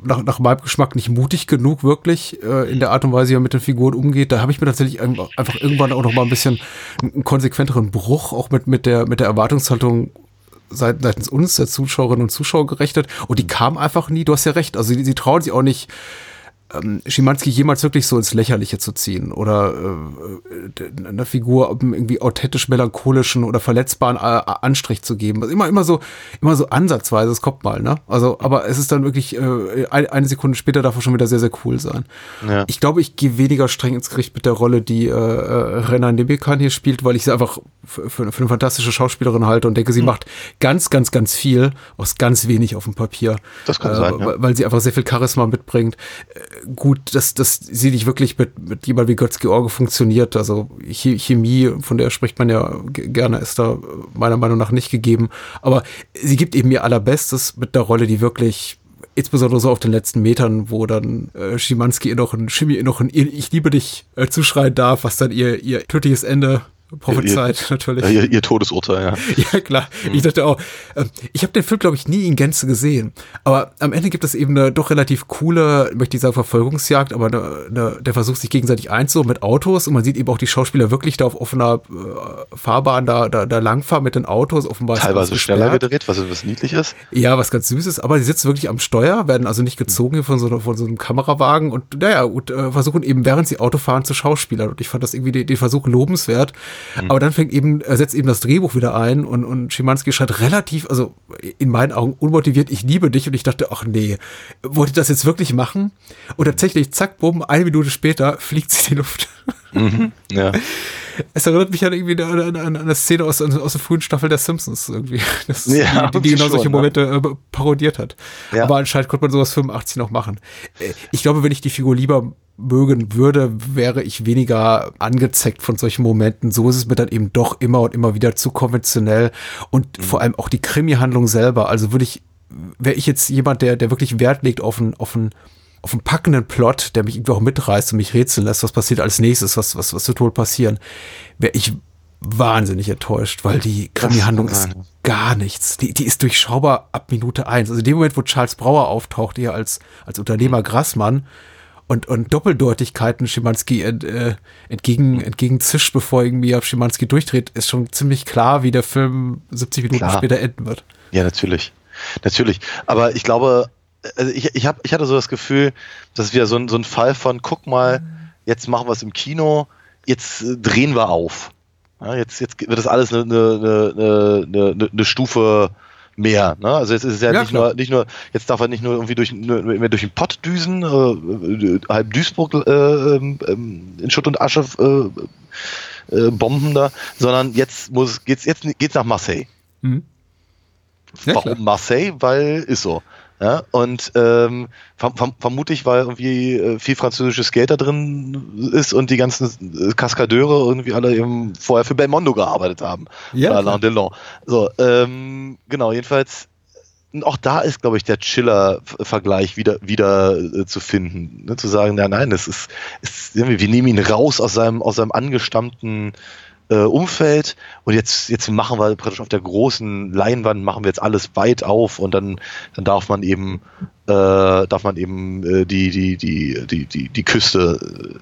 nach, nach meinem Geschmack nicht mutig genug, wirklich, äh, in der Art und Weise, wie er mit den Figuren umgeht. Da habe ich mir tatsächlich einfach irgendwann auch noch mal ein bisschen einen konsequenteren Bruch auch mit, mit, der, mit der Erwartungshaltung seitens uns, der Zuschauerinnen und Zuschauer gerechnet. Und die kam einfach nie. Du hast ja recht. Also sie, sie trauen sich auch nicht, ähm, Schimanski jemals wirklich so ins Lächerliche zu ziehen oder äh, einer Figur irgendwie authentisch melancholischen oder verletzbaren äh, Anstrich zu geben. Also immer, immer so, immer so ansatzweise, es kommt mal, ne? Also, aber es ist dann wirklich, äh, eine Sekunde später darf er schon wieder sehr, sehr cool sein. Ja. Ich glaube, ich gehe weniger streng ins Gericht mit der Rolle, die äh, äh Renan Nebekan hier spielt, weil ich sie einfach für, für, eine fantastische Schauspielerin halte und denke, sie hm. macht ganz, ganz, ganz viel aus ganz wenig auf dem Papier. Das kann äh, sein, ja. Weil sie einfach sehr viel Charisma mitbringt gut, dass, dass sie nicht wirklich mit, mit jemand wie Götz George funktioniert. Also Chemie, von der spricht man ja gerne, ist da meiner Meinung nach nicht gegeben. Aber sie gibt eben ihr allerbestes mit der Rolle, die wirklich insbesondere so auf den letzten Metern, wo dann äh, Schimanski ihr noch ein Chemie noch ein Ich liebe dich äh, zuschreien darf, was dann ihr, ihr tödliches Ende prophezeit, ihr, natürlich. Ihr, ihr, Todesurteil, ja. ja, klar. Mhm. Ich dachte auch, äh, ich habe den Film, glaube ich, nie in Gänze gesehen. Aber am Ende gibt es eben eine doch relativ coole, möchte ich sagen, Verfolgungsjagd, aber eine, eine, der versucht sich gegenseitig einzuholen mit Autos und man sieht eben auch die Schauspieler wirklich da auf offener äh, Fahrbahn da, da, da langfahren mit den Autos, offenbar. Teilweise schneller gedreht, was, was niedlich ist. Ja, was ganz süß ist, aber sie sitzen wirklich am Steuer, werden also nicht gezogen hier von so, von so einem Kamerawagen und naja, und äh, versuchen eben, während sie Auto fahren, zu schauspielern. Und ich fand das irgendwie den, den Versuch lobenswert. Mhm. Aber dann fängt eben, er setzt eben das Drehbuch wieder ein und, und Schimanski schreibt relativ, also in meinen Augen unmotiviert, ich liebe dich. Und ich dachte, ach nee, wollte das jetzt wirklich machen? Und tatsächlich, zack, bumm, eine Minute später fliegt sie in die Luft. Mhm, ja. Es erinnert mich an irgendwie an, an, an eine Szene aus, aus der frühen Staffel der Simpsons irgendwie. Das, ja, die, die genau solche Momente äh, parodiert hat. Ja. Aber anscheinend konnte man sowas 85 noch machen. Äh, ich glaube, wenn ich die Figur lieber mögen würde, wäre ich weniger angezeckt von solchen Momenten. So ist es mir dann eben doch immer und immer wieder zu konventionell und mhm. vor allem auch die Krimi-Handlung selber. Also würde ich, wäre ich jetzt jemand, der, der wirklich Wert legt auf einen, auf einen, auf einen packenden Plot, der mich irgendwie auch mitreißt und mich rätseln lässt, was passiert als nächstes, was, was, was wird wohl passieren, wäre ich wahnsinnig enttäuscht, weil die Krimi-Handlung ist gar nichts. Die, die ist durchschaubar ab Minute eins. Also in dem Moment, wo Charles Brauer auftaucht, hier als, als Unternehmer mhm. Grassmann, und, und Doppeldeutigkeiten Schimanski ent, äh, entgegen, entgegenzischt, bevor irgendwie auf Schimanski durchdreht, ist schon ziemlich klar, wie der Film 70 Minuten klar. später enden wird. Ja, natürlich. Natürlich. Aber ich glaube, also ich, ich, hab, ich hatte so das Gefühl, das ist wieder so ein, so ein Fall von, guck mal, jetzt machen wir es im Kino, jetzt äh, drehen wir auf. Ja, jetzt, jetzt wird das alles eine, eine, eine, eine, Stufe mehr. Ne? Also jetzt ist es ja, ja nicht, nur, nicht nur, jetzt darf er nicht nur irgendwie durch, nur, mehr durch den Pott düsen, äh, halb Duisburg äh, ähm, ähm, in Schutt und Asche äh, äh, bomben da, sondern jetzt muss geht's jetzt geht's nach Marseille. Mhm. Ja, Warum klar. Marseille? Weil ist so. Ja, und ähm, verm verm vermutlich, weil irgendwie äh, viel französisches Geld da drin ist und die ganzen Kaskadeure irgendwie alle eben vorher für Belmondo gearbeitet haben. Ja. Alain Delon. So, ähm, genau, jedenfalls, auch da ist, glaube ich, der Chiller-Vergleich wieder, wieder äh, zu finden. Ne? Zu sagen, ja, nein, es ist, es, wir nehmen ihn raus aus seinem, aus seinem angestammten äh, Umfeld und jetzt, jetzt machen wir praktisch auf der großen Leinwand machen wir jetzt alles weit auf und dann, dann darf man eben, äh, darf man eben äh, die, die, die, die, die, die Küste,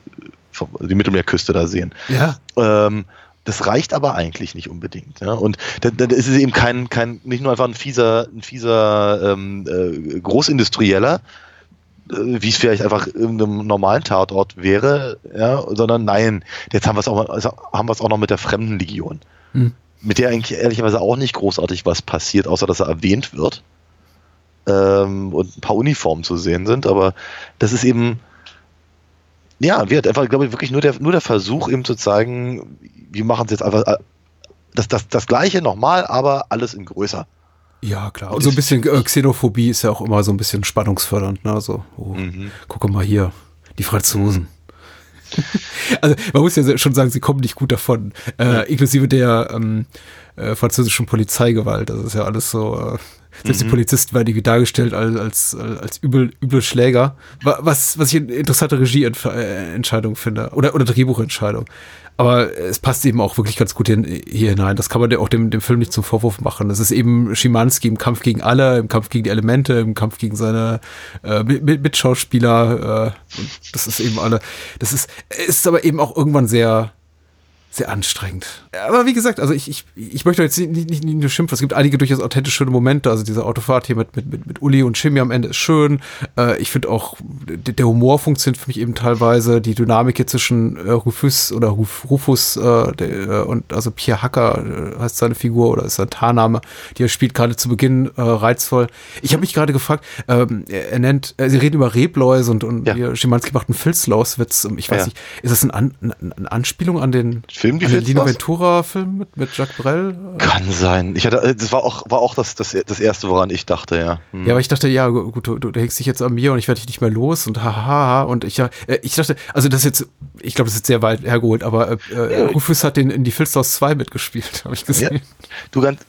äh, die Mittelmeerküste da sehen. Ja. Ähm, das reicht aber eigentlich nicht unbedingt. Ja? Und dann, dann ist es eben kein, kein, nicht nur einfach ein fieser, ein fieser ähm, äh, Großindustrieller, wie es vielleicht einfach in einem normalen Tatort wäre, ja, sondern nein, jetzt haben wir es auch, also haben wir es auch noch mit der Fremdenlegion, Hm. mit der eigentlich ehrlicherweise auch nicht großartig was passiert, außer dass er erwähnt wird ähm, und ein paar Uniformen zu sehen sind, aber das ist eben ja, wird einfach, glaube ich, wirklich nur der, nur der Versuch, eben zu zeigen, wir machen es jetzt einfach äh, das, das, das Gleiche nochmal, aber alles in größer. Ja, klar. Und so ein bisschen äh, Xenophobie ist ja auch immer so ein bisschen spannungsfördernd. Ne? So, oh, gucke mal hier, die Franzosen. also man muss ja schon sagen, sie kommen nicht gut davon. Äh, inklusive der ähm, äh, französischen Polizeigewalt. Das ist ja alles so. Äh, selbst die Mhm. Polizisten werden irgendwie dargestellt als, als, als übel, üble Schläger. Wa- Was, was ich eine interessante Regieentscheidung finde. Oder, oder Drehbuchentscheidung. Aber es passt eben auch wirklich ganz gut hier, hier hinein. Das kann man auch dem, dem Film nicht zum Vorwurf machen. Das ist eben Schimanski im Kampf gegen alle, im Kampf gegen die Elemente, im Kampf gegen seine äh, Mit- Mit- Mitschauspieler. Äh, das ist eben alle. Das ist, ist aber eben auch irgendwann sehr, sehr anstrengend. Aber wie gesagt, also ich, ich, ich möchte jetzt nicht, nicht, nicht nur schimpfen. Es gibt einige durchaus authentische schöne Momente. Also diese Autofahrt hier mit, mit, mit, mit Uli und Jimmy am Ende ist schön. Äh, ich finde auch, der der Humor funktioniert für mich eben teilweise. Die Dynamik hier zwischen äh, Rufus oder Ruf, Rufus äh, der, äh, und also Pierre Hacker äh, heißt seine Figur oder ist sein Tarname, die er spielt gerade zu Beginn äh, reizvoll. Ich habe mich gerade gefragt, ähm, er, nennt, äh, sie reden über Rebläuse und, und hier Schimanski macht einen Filzlauswitz. Ich weiß Ja. nicht, ist das ein An, eine, eine Anspielung an den Film, die den Lino? Ventura-Film mit, mit Jacques Brel? Kann sein. Ich hatte, äh, das war auch, war auch das, das, das erste, woran ich dachte, ja. Hm. Ja, aber ich dachte, ja, gut, du, du hängst dich jetzt an mir und ich werde dich nicht mehr los und haha. Und ich, äh, ich dachte, also das ist jetzt, ich glaube, das ist jetzt sehr weit hergeholt, aber äh, äh, Rufus hat den in die Filzlaus 2 mitgespielt, habe ich Ja, gesehen. du ganz,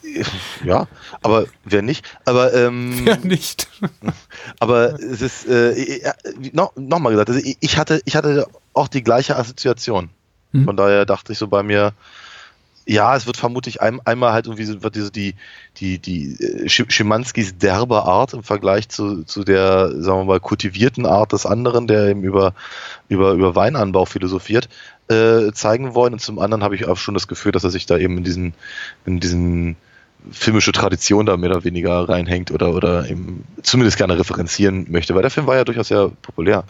ja, aber wer nicht? Aber ähm, Wer nicht? aber es ist äh, ja, noch, gesagt, also ich ich hatte, ich hatte auch die gleiche Assoziation. Hm. Von daher dachte ich so bei mir, ja, es wird vermutlich ein, einmal halt irgendwie so- wird diese die die die äh, Sch- Schimanskis derbe Art im Vergleich zu, zu der sagen wir mal kultivierten Art des anderen, der eben über über über Weinanbau philosophiert, äh, zeigen wollen und zum anderen habe ich auch schon das Gefühl, dass er sich da eben in diesen in diesen filmische Tradition da mehr oder weniger reinhängt oder oder eben zumindest gerne referenzieren möchte, weil der Film war ja durchaus sehr populär.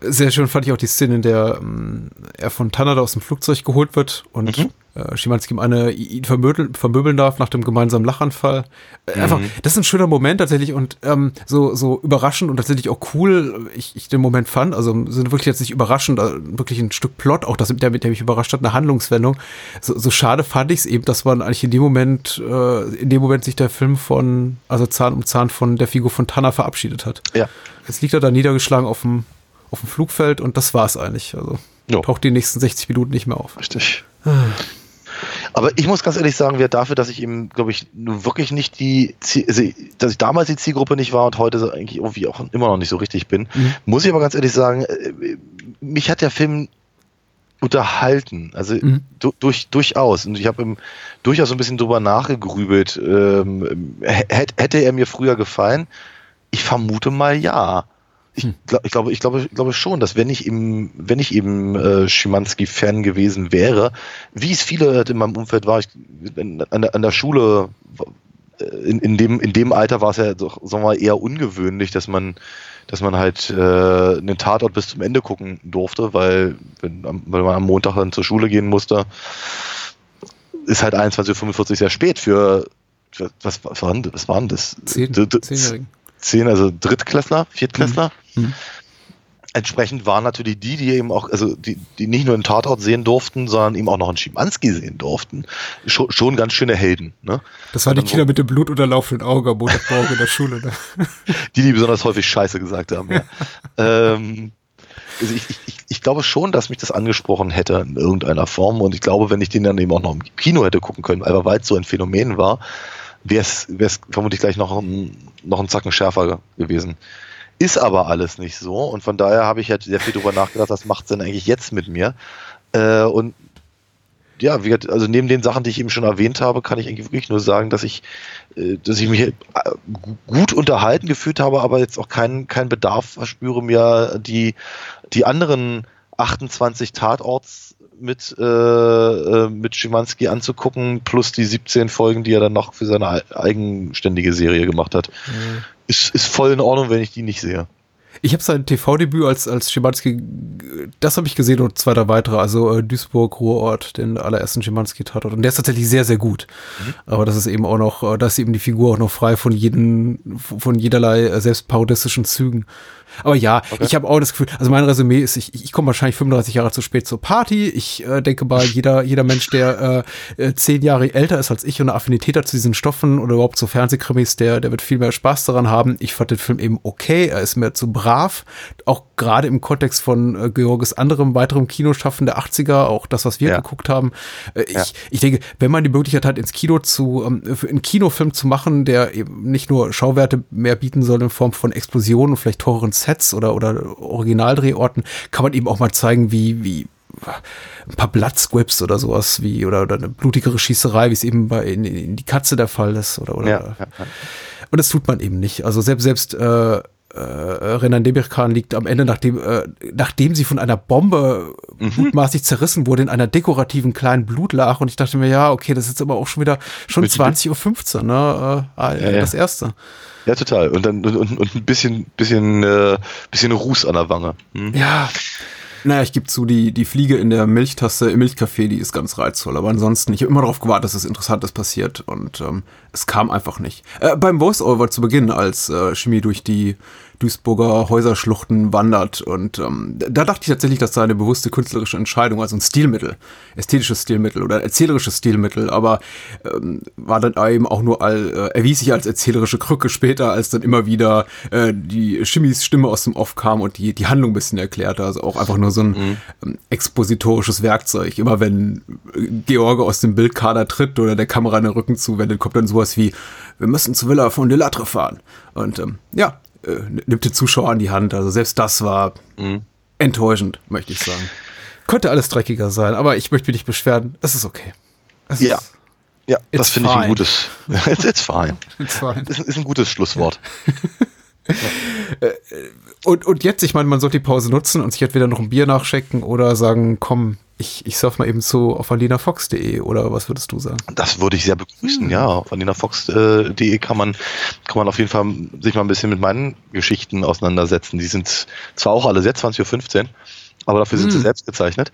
Sehr schön fand ich auch die Szene, in der ähm, er von Tanada aus dem Flugzeug geholt wird und Mhm. Äh, Schimanski ihm eine ihn vermöbeln, vermöbeln darf nach dem gemeinsamen Lachanfall. Äh, Einfach, Mhm. das ist ein schöner Moment tatsächlich und ähm, so, so überraschend und tatsächlich auch cool, ich, ich den Moment fand. Also im Sinne wirklich jetzt nicht überraschend, äh, wirklich ein Stück Plot, auch das, der, mit der mich überrascht hat, eine Handlungswendung. So, so schade fand ich es eben, dass man eigentlich in dem Moment, äh, in dem Moment sich der Film von, also Zahn um Zahn von der Figur von Tanner verabschiedet hat. Ja. Jetzt liegt er da niedergeschlagen auf dem, auf dem Flugfeld und das war's eigentlich. Also Jo. taucht die nächsten 60 Minuten nicht mehr auf. Richtig. Aber ich muss ganz ehrlich sagen, wer dafür, dass ich eben, glaube ich, nur wirklich nicht die, also, dass ich damals die Zielgruppe nicht war und heute eigentlich irgendwie auch immer noch nicht so richtig bin, Mhm. muss ich aber ganz ehrlich sagen, äh, mich hat der Film unterhalten, also Mhm. du, durch, durchaus. Und ich habe ihm durchaus so ein bisschen drüber nachgegrübelt. Ähm, hätte, hätte er mir früher gefallen? Ich vermute mal ja. Ich, glaub, ich glaube, ich glaube, ich glaube schon, dass wenn ich eben, wenn ich eben äh, Schimanski-Fan gewesen wäre, wie es viele halt in meinem Umfeld war, ich, in, an, der, an der Schule, äh, in, in dem, in dem Alter war es ja doch, sagen wir mal, eher ungewöhnlich, dass man, dass man halt äh, einen Tatort bis zum Ende gucken durfte, weil, wenn, weil man am Montag dann zur Schule gehen musste, ist halt 21.45 Uhr sehr spät für, für was, was, war denn, was waren das? Zehn, Zehnjährigen. zehn, also Drittklässler, Viertklässler. Mhm. Entsprechend waren natürlich die, die eben auch, also die, die nicht nur einen Tatort sehen durften, sondern eben auch noch einen Schimanski sehen durften, schon, schon ganz schöne Helden. Ne? Das waren die dann- Kinder mit dem blutunterlaufenden Auge am Montagmorgen in der Schule. Ne? Die, die besonders häufig Scheiße gesagt haben. Ja. ähm, also ich, ich, ich- ich glaube schon, dass mich das angesprochen hätte in irgendeiner Form und ich glaube, wenn ich den dann eben auch noch im Kino hätte gucken können, einfach weil es so ein Phänomen war, wäre es vermutlich gleich noch ein, noch ein Zacken schärfer gewesen. Ist aber alles nicht so und von daher habe ich halt sehr viel drüber nachgedacht, was macht's denn eigentlich jetzt mit mir? Äh, und ja, wie, also neben den Sachen, die ich eben schon erwähnt habe, kann ich eigentlich wirklich nur sagen, dass ich, äh, dass ich mich äh, gut unterhalten gefühlt habe, aber jetzt auch keinen keinen Bedarf verspüre, mir die, die anderen 28 Tatorts mit, äh, äh, mit Schimanski anzugucken, plus die 17 Folgen, die er dann noch für seine eigenständige Serie gemacht hat. Mhm. Ist, ist voll in Ordnung, wenn ich die nicht sehe. Ich habe sein TV-Debüt als, als Schimanski, das habe ich gesehen und zwei, drei weitere, also äh, Duisburg, Ruhrort, den allerersten Schimanski-Tatort. Und der ist tatsächlich sehr, sehr gut. Mhm. Aber das ist eben auch noch, äh, da ist eben die Figur auch noch frei von jeden, von jederlei äh, selbstparodistischen Zügen. Aber ja, okay. ich habe auch das Gefühl, also mein Resümee ist, ich, ich komme wahrscheinlich 35 Jahre zu spät zur Party. Ich äh, denke mal, jeder, jeder Mensch, der äh, äh, zehn Jahre älter ist als ich und eine Affinität hat zu diesen Stoffen oder überhaupt zu Fernsehkrimis, der, der wird viel mehr Spaß daran haben. Ich fand den Film eben okay, er ist mir zu brav, auch gerade im Kontext von äh, Georges anderem weiterem Kinoschaffen der 80er, auch das, was wir ja. geguckt haben. Äh, ich, ja. ich denke, wenn man die Möglichkeit hat, ins Kino zu, ähm, einen Kinofilm zu machen, der eben nicht nur Schauwerte mehr bieten soll in Form von Explosionen und vielleicht teureren Sets oder, oder Originaldrehorten, kann man eben auch mal zeigen, wie, wie ein paar Bloodsquips oder sowas wie oder, oder eine blutigere Schießerei, wie es eben bei in, in die Katze der Fall ist oder oder. Ja, ja, ja. Und das tut man eben nicht. Also selbst selbst äh, äh, Renan Demirkan liegt am Ende, nachdem, äh, nachdem sie von einer Bombe mhm. mutmaßlich zerrissen wurde, in einer dekorativen kleinen Blutlache. Und ich dachte mir, ja, okay, das ist jetzt aber auch schon wieder schon 20.15 Uhr, ne? Äh, ja, das erste. Ja, total. Und dann und, und ein bisschen, bisschen, äh, bisschen Ruß an der Wange. Hm? Ja. Naja, ich gebe zu, die, die Fliege in der Milchtasse im Milchcafé, die ist ganz reizvoll. Aber ansonsten, ich habe immer darauf gewartet, dass es Interessantes passiert. Und ähm, es kam einfach nicht. Äh, beim Voice-Over zu Beginn, als äh, Chemie durch die Duisburger Häuserschluchten wandert. Und ähm, da dachte ich tatsächlich, dass da eine bewusste künstlerische Entscheidung, also ein Stilmittel, ästhetisches Stilmittel oder erzählerisches Stilmittel, aber ähm, war dann eben auch nur all, äh, erwies sich als erzählerische Krücke später, als dann immer wieder äh, die Chimmys Stimme aus dem Off kam und die, die Handlung ein bisschen erklärte. Also auch einfach nur so ein mhm. ähm, expositorisches Werkzeug. Immer wenn George aus dem Bildkader tritt oder der Kamera in den Rücken zuwendet, kommt dann sowas wie, wir müssen zu Villa von Delatre fahren. Und ähm, ja, äh, nimmt den Zuschauer an die Hand. Also selbst das war mhm. enttäuschend, möchte ich sagen. Könnte alles dreckiger sein, aber ich möchte mich nicht beschweren. Es ist okay. Es ja. Ist, ja, das finde ich ein gutes. it's, it's fine. It's fine. Ist, ist ein gutes Schlusswort. Äh, und, und jetzt, ich meine, man sollte die Pause nutzen und sich entweder noch ein Bier nachschecken oder sagen, komm, ich, ich surf mal eben zu auf alinafox.de oder was würdest du sagen? Das würde ich sehr begrüßen, hm. ja. Auf alinafox.de kann man, kann man auf jeden Fall sich mal ein bisschen mit meinen Geschichten auseinandersetzen. Die sind zwar auch alle sehr 20.15 Uhr, aber dafür sind hm. sie selbst gezeichnet.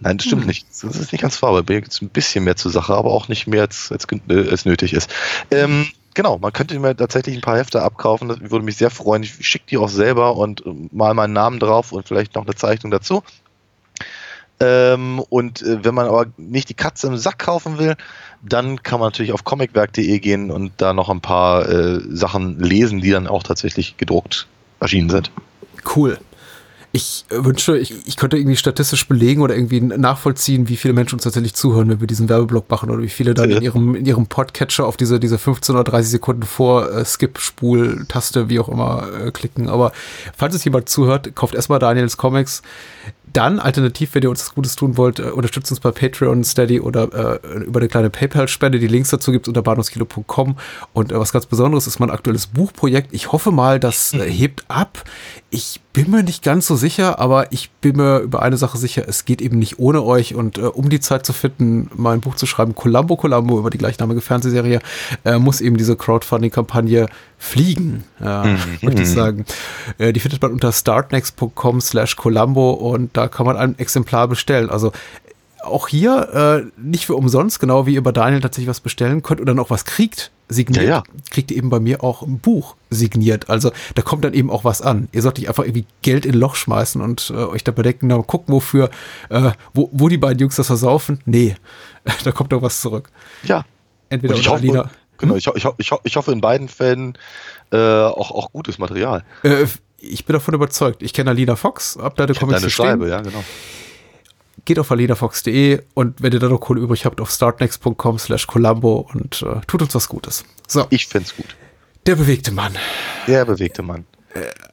Nein, das stimmt hm. nicht. Das ist nicht ganz wahr. Bei mir gibt es ein bisschen mehr zur Sache, aber auch nicht mehr als, als, äh, als nötig ist. Ähm, genau, man könnte mir tatsächlich ein paar Hefte abkaufen. Das würde mich sehr freuen. Ich schicke die auch selber und äh, mal meinen Namen drauf und vielleicht noch eine Zeichnung dazu. Ähm, und äh, wenn man aber nicht die Katze im Sack kaufen will, dann kann man natürlich auf comicwerk.de gehen und da noch ein paar äh, Sachen lesen, die dann auch tatsächlich gedruckt erschienen sind. Cool. Ich äh, wünsche, ich, ich könnte irgendwie statistisch belegen oder irgendwie nachvollziehen, wie viele Menschen uns tatsächlich zuhören, wenn wir diesen Werbeblock machen oder wie viele dann in ihrem, in ihrem Podcatcher auf diese, diese 15 oder 30 Sekunden vor äh, Skip-Spul-Taste, wie auch immer, äh, klicken. Aber falls es jemand zuhört, kauft erstmal Daniels Comics. Dann, alternativ, wenn ihr uns das Gutes tun wollt, äh, unterstützt uns bei Patreon, Steady oder äh, über eine kleine PayPal-Spende. Die Links dazu gibt es unter bahnhofskino.com. Und äh, was ganz Besonderes ist mein aktuelles Buchprojekt. Ich hoffe mal, das äh, hebt ab. Ich bin mir nicht ganz so sicher, aber ich bin mir über eine Sache sicher, es geht eben nicht ohne euch. Und äh, um die Zeit zu finden, mein Buch zu schreiben, Columbo Columbo über die gleichnamige Fernsehserie, äh, muss eben diese Crowdfunding-Kampagne fliegen, äh, mhm. möchte ich sagen. Äh, die findet man unter startnext.com slash Columbo und da kann man ein Exemplar bestellen. Also auch hier äh, nicht für umsonst, genau wie ihr bei Daniel tatsächlich was bestellen könnt oder noch was kriegt, signiert, ja, ja. kriegt ihr eben bei mir auch ein Buch signiert. Also da kommt dann eben auch was an. Ihr sollt nicht einfach irgendwie Geld in ein Loch schmeißen und äh, euch dabei denken, na, gucken, wofür, äh, wo, wo die beiden Jungs das versaufen. Nee, da kommt doch was zurück. Ja. Entweder und ich hoffe, Alina. Genau, hm? ich, ich, ich, ich hoffe in beiden Fällen äh, auch, auch gutes Material. Äh, ich bin davon überzeugt. Ich kenne Alina Fox, Ableite Comics deine Schreibe, ja, genau. Geht auf alinafox.de und wenn ihr da noch Kohle übrig habt, auf startnext.com slash Columbo und äh, tut uns was Gutes. So. Ich find's gut. Der bewegte Mann. Der bewegte Mann.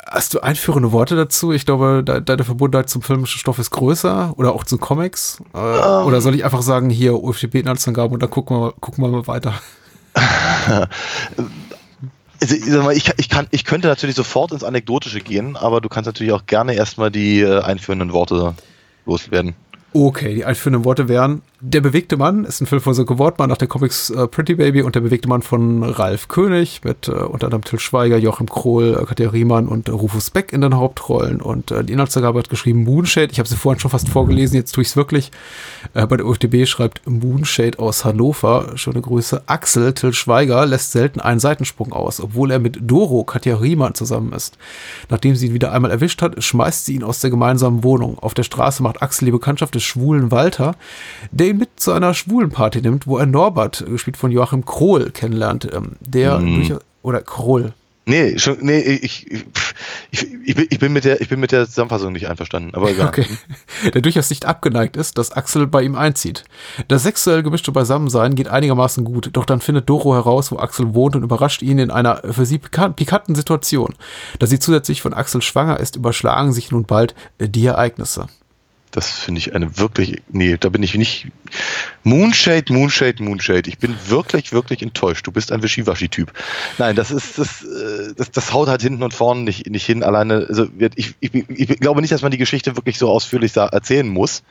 Hast du einführende Worte dazu? Ich glaube, de deine Verbundenheit zum filmischen Stoff ist größer oder auch zu Comics. Äh, Ähm. Oder soll ich einfach sagen, hier UFDB-Inhaltsangaben und dann gucken wir, gucken wir mal weiter. Also, ich, kann, ich könnte natürlich sofort ins Anekdotische gehen, aber du kannst natürlich auch gerne erstmal die äh, einführenden Worte loswerden. Okay, die einführenden Worte wären Der bewegte Mann ist ein Film von Sönke Wortmann nach der Comics äh, Pretty Baby und Der bewegte Mann von Ralf König mit äh, unter anderem Till Schweiger, Joachim Krohl, äh, Katja Riemann und äh, Rufus Beck in den Hauptrollen und äh, die Inhaltsangabe hat geschrieben Moonshade. Ich habe sie vorhin schon fast vorgelesen, jetzt tue ich es wirklich. Äh, bei der UFDB schreibt Moonshade aus Hannover. Schöne Grüße. Axel Till Schweiger lässt selten einen Seitensprung aus, obwohl er mit Doro Katja Riemann zusammen ist. Nachdem sie ihn wieder einmal erwischt hat, schmeißt sie ihn aus der gemeinsamen Wohnung. Auf der Straße macht Axel die Bekanntschaft des schwulen Walter, der ihn mit zu einer schwulen Party nimmt, wo er Norbert, gespielt von Joachim Krohl, kennenlernt, ähm, der Mhm. durchaus, oder Kroll. Nee, schon, nee, ich, ich, ich, bin, mit der, ich bin mit der Zusammenfassung nicht einverstanden, aber egal. Okay. Der durchaus nicht abgeneigt ist, dass Axel bei ihm einzieht. Das sexuell gemischte Beisammensein geht einigermaßen gut, doch dann findet Doro heraus, wo Axel wohnt und überrascht ihn in einer für sie pikan- pikanten Situation. Da sie zusätzlich von Axel schwanger ist, überschlagen sich nun bald äh, die Ereignisse. Das finde ich eine wirklich, nee, da bin ich nicht. Moonshade, Moonshade, Moonshade. Ich bin wirklich, wirklich enttäuscht. Du bist ein Wischiwaschi-Typ. Nein, das ist, das, äh, das, das haut halt hinten und vorne nicht, nicht hin. Alleine, also ich, ich, ich glaube nicht, dass man die Geschichte wirklich so ausführlich erzählen muss.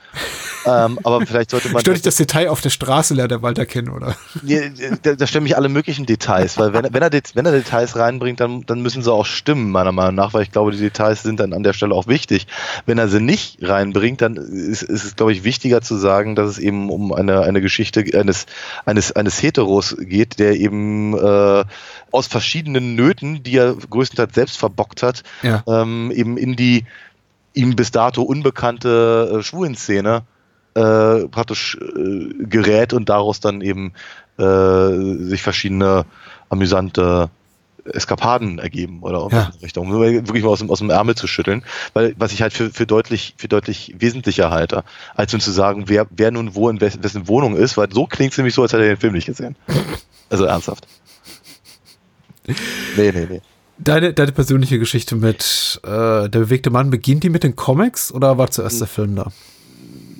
ähm, aber vielleicht sollte man. Stört dich das Detail auf der Straße lernt der Walter kennen, oder? Ja, da, da stimmen mich alle möglichen Details, weil wenn, wenn, er, wenn er Details reinbringt, dann, dann müssen sie auch stimmen, meiner Meinung nach, weil ich glaube, die Details sind dann an der Stelle auch wichtig. Wenn er sie nicht reinbringt, dann ist, ist es, glaube ich, wichtiger zu sagen, dass es eben um eine, eine Geschichte eines, eines, eines Heteros geht, der eben äh, aus verschiedenen Nöten, die er größtenteils selbst verbockt hat, Ja. ähm, eben in die ihm bis dato unbekannte äh, Schwulenszene äh, praktisch äh, gerät und daraus dann eben äh, sich verschiedene amüsante Eskapaden ergeben oder Ja. ja. Richtung, nur wirklich mal aus dem, aus dem Ärmel zu schütteln, weil was ich halt für, für deutlich für deutlich wesentlicher halte, als nun zu sagen, wer, wer nun wo in wes- wessen Wohnung ist, weil so klingt es nämlich so, als hätte er den Film nicht gesehen. Also ernsthaft. Nee, nee, nee. Deine, deine persönliche Geschichte mit äh, der bewegte Mann, beginnt die mit den Comics oder war zuerst der Film da?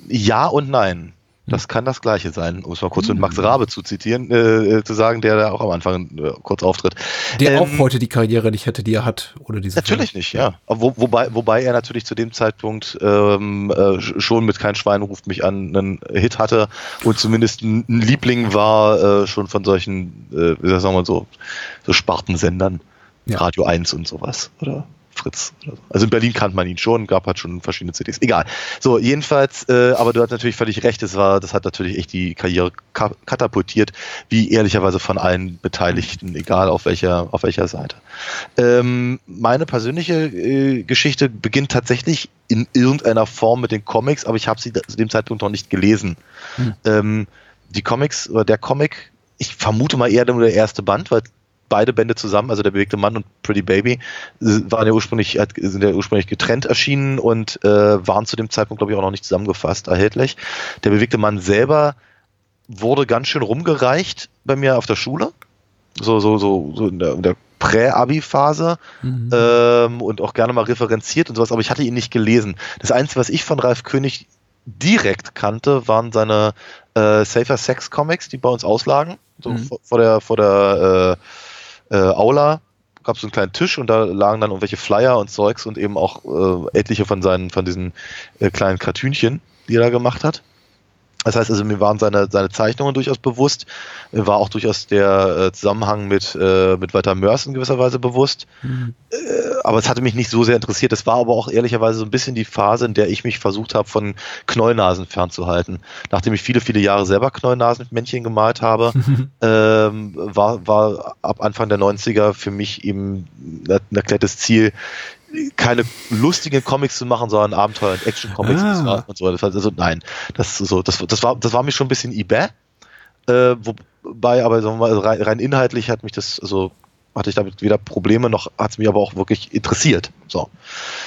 Ja und nein. Das kann das Gleiche sein, um es mal kurz mit Max Rabe zu zitieren, äh, äh, zu sagen, der da auch am Anfang äh, kurz auftritt. Der Ähm, auch heute die Karriere nicht hätte, die er hat, oder diese Natürlich nicht, ja. Wo, wobei, wobei er natürlich zu dem Zeitpunkt ähm, äh, sch- schon mit Kein Schwein ruft mich an einen Hit hatte und zumindest ein ein Liebling war äh, schon von solchen, äh, wie sagen wir so, so Spartensendern, Ja. Radio 1 und sowas oder Fritz. So. Also in Berlin kannte man ihn schon, gab halt schon verschiedene CDs. Egal. So, jedenfalls, äh, aber du hast natürlich völlig recht, es war, das hat natürlich echt die Karriere ka katapultiert, wie ehrlicherweise von allen Beteiligten, egal auf welcher, auf welcher Seite. Ähm, meine persönliche äh, Geschichte beginnt tatsächlich in irgendeiner Form mit den Comics, aber ich habe sie zu dem Zeitpunkt noch nicht gelesen. Ähm, die Comics oder der Comic, ich vermute mal eher nur der erste Band, weil beide Bände zusammen, also der bewegte Mann und Pretty Baby, waren ja ursprünglich, sind ja ursprünglich getrennt erschienen und äh, waren zu dem Zeitpunkt, glaube ich, auch noch nicht zusammengefasst erhältlich. Der bewegte Mann selber wurde ganz schön rumgereicht bei mir auf der Schule. So, so, so, so in der, in der Prä-Abi-Phase ähm, und auch gerne mal referenziert und sowas, aber ich hatte ihn nicht gelesen. Das Einzige, was ich von Ralf König direkt kannte, waren seine äh, Safer Sex Comics, die bei uns auslagen. So Mhm. vor, vor der, vor der äh, äh, Aula gab es so einen kleinen Tisch und da lagen dann irgendwelche Flyer und Zeugs und eben auch äh, etliche von seinen, von diesen äh, kleinen Cartünchen, die er da gemacht hat. Das heißt also, mir waren seine, seine Zeichnungen durchaus bewusst, mir war auch durchaus der äh, Zusammenhang mit, äh, mit Walter Mörs in gewisser Weise bewusst. Äh, aber es hatte mich nicht so sehr interessiert. Es war aber auch ehrlicherweise so ein bisschen die Phase, in der ich mich versucht habe, von Knollnasen fernzuhalten. Nachdem ich viele, viele Jahre selber Knollnasenmännchen gemalt habe, ähm, war, war ab Anfang der 90er für mich eben ein erklärtes Ziel, keine lustigen Comics zu machen, sondern Abenteuer- und Action-Comics Ah. und so also, nein, das, so, das, das, war, das war mir schon ein bisschen eBay. Äh, wobei, aber sagen wir mal, rein, rein inhaltlich hat mich das, also hatte ich damit weder Probleme, noch hat es mich aber auch wirklich interessiert. So.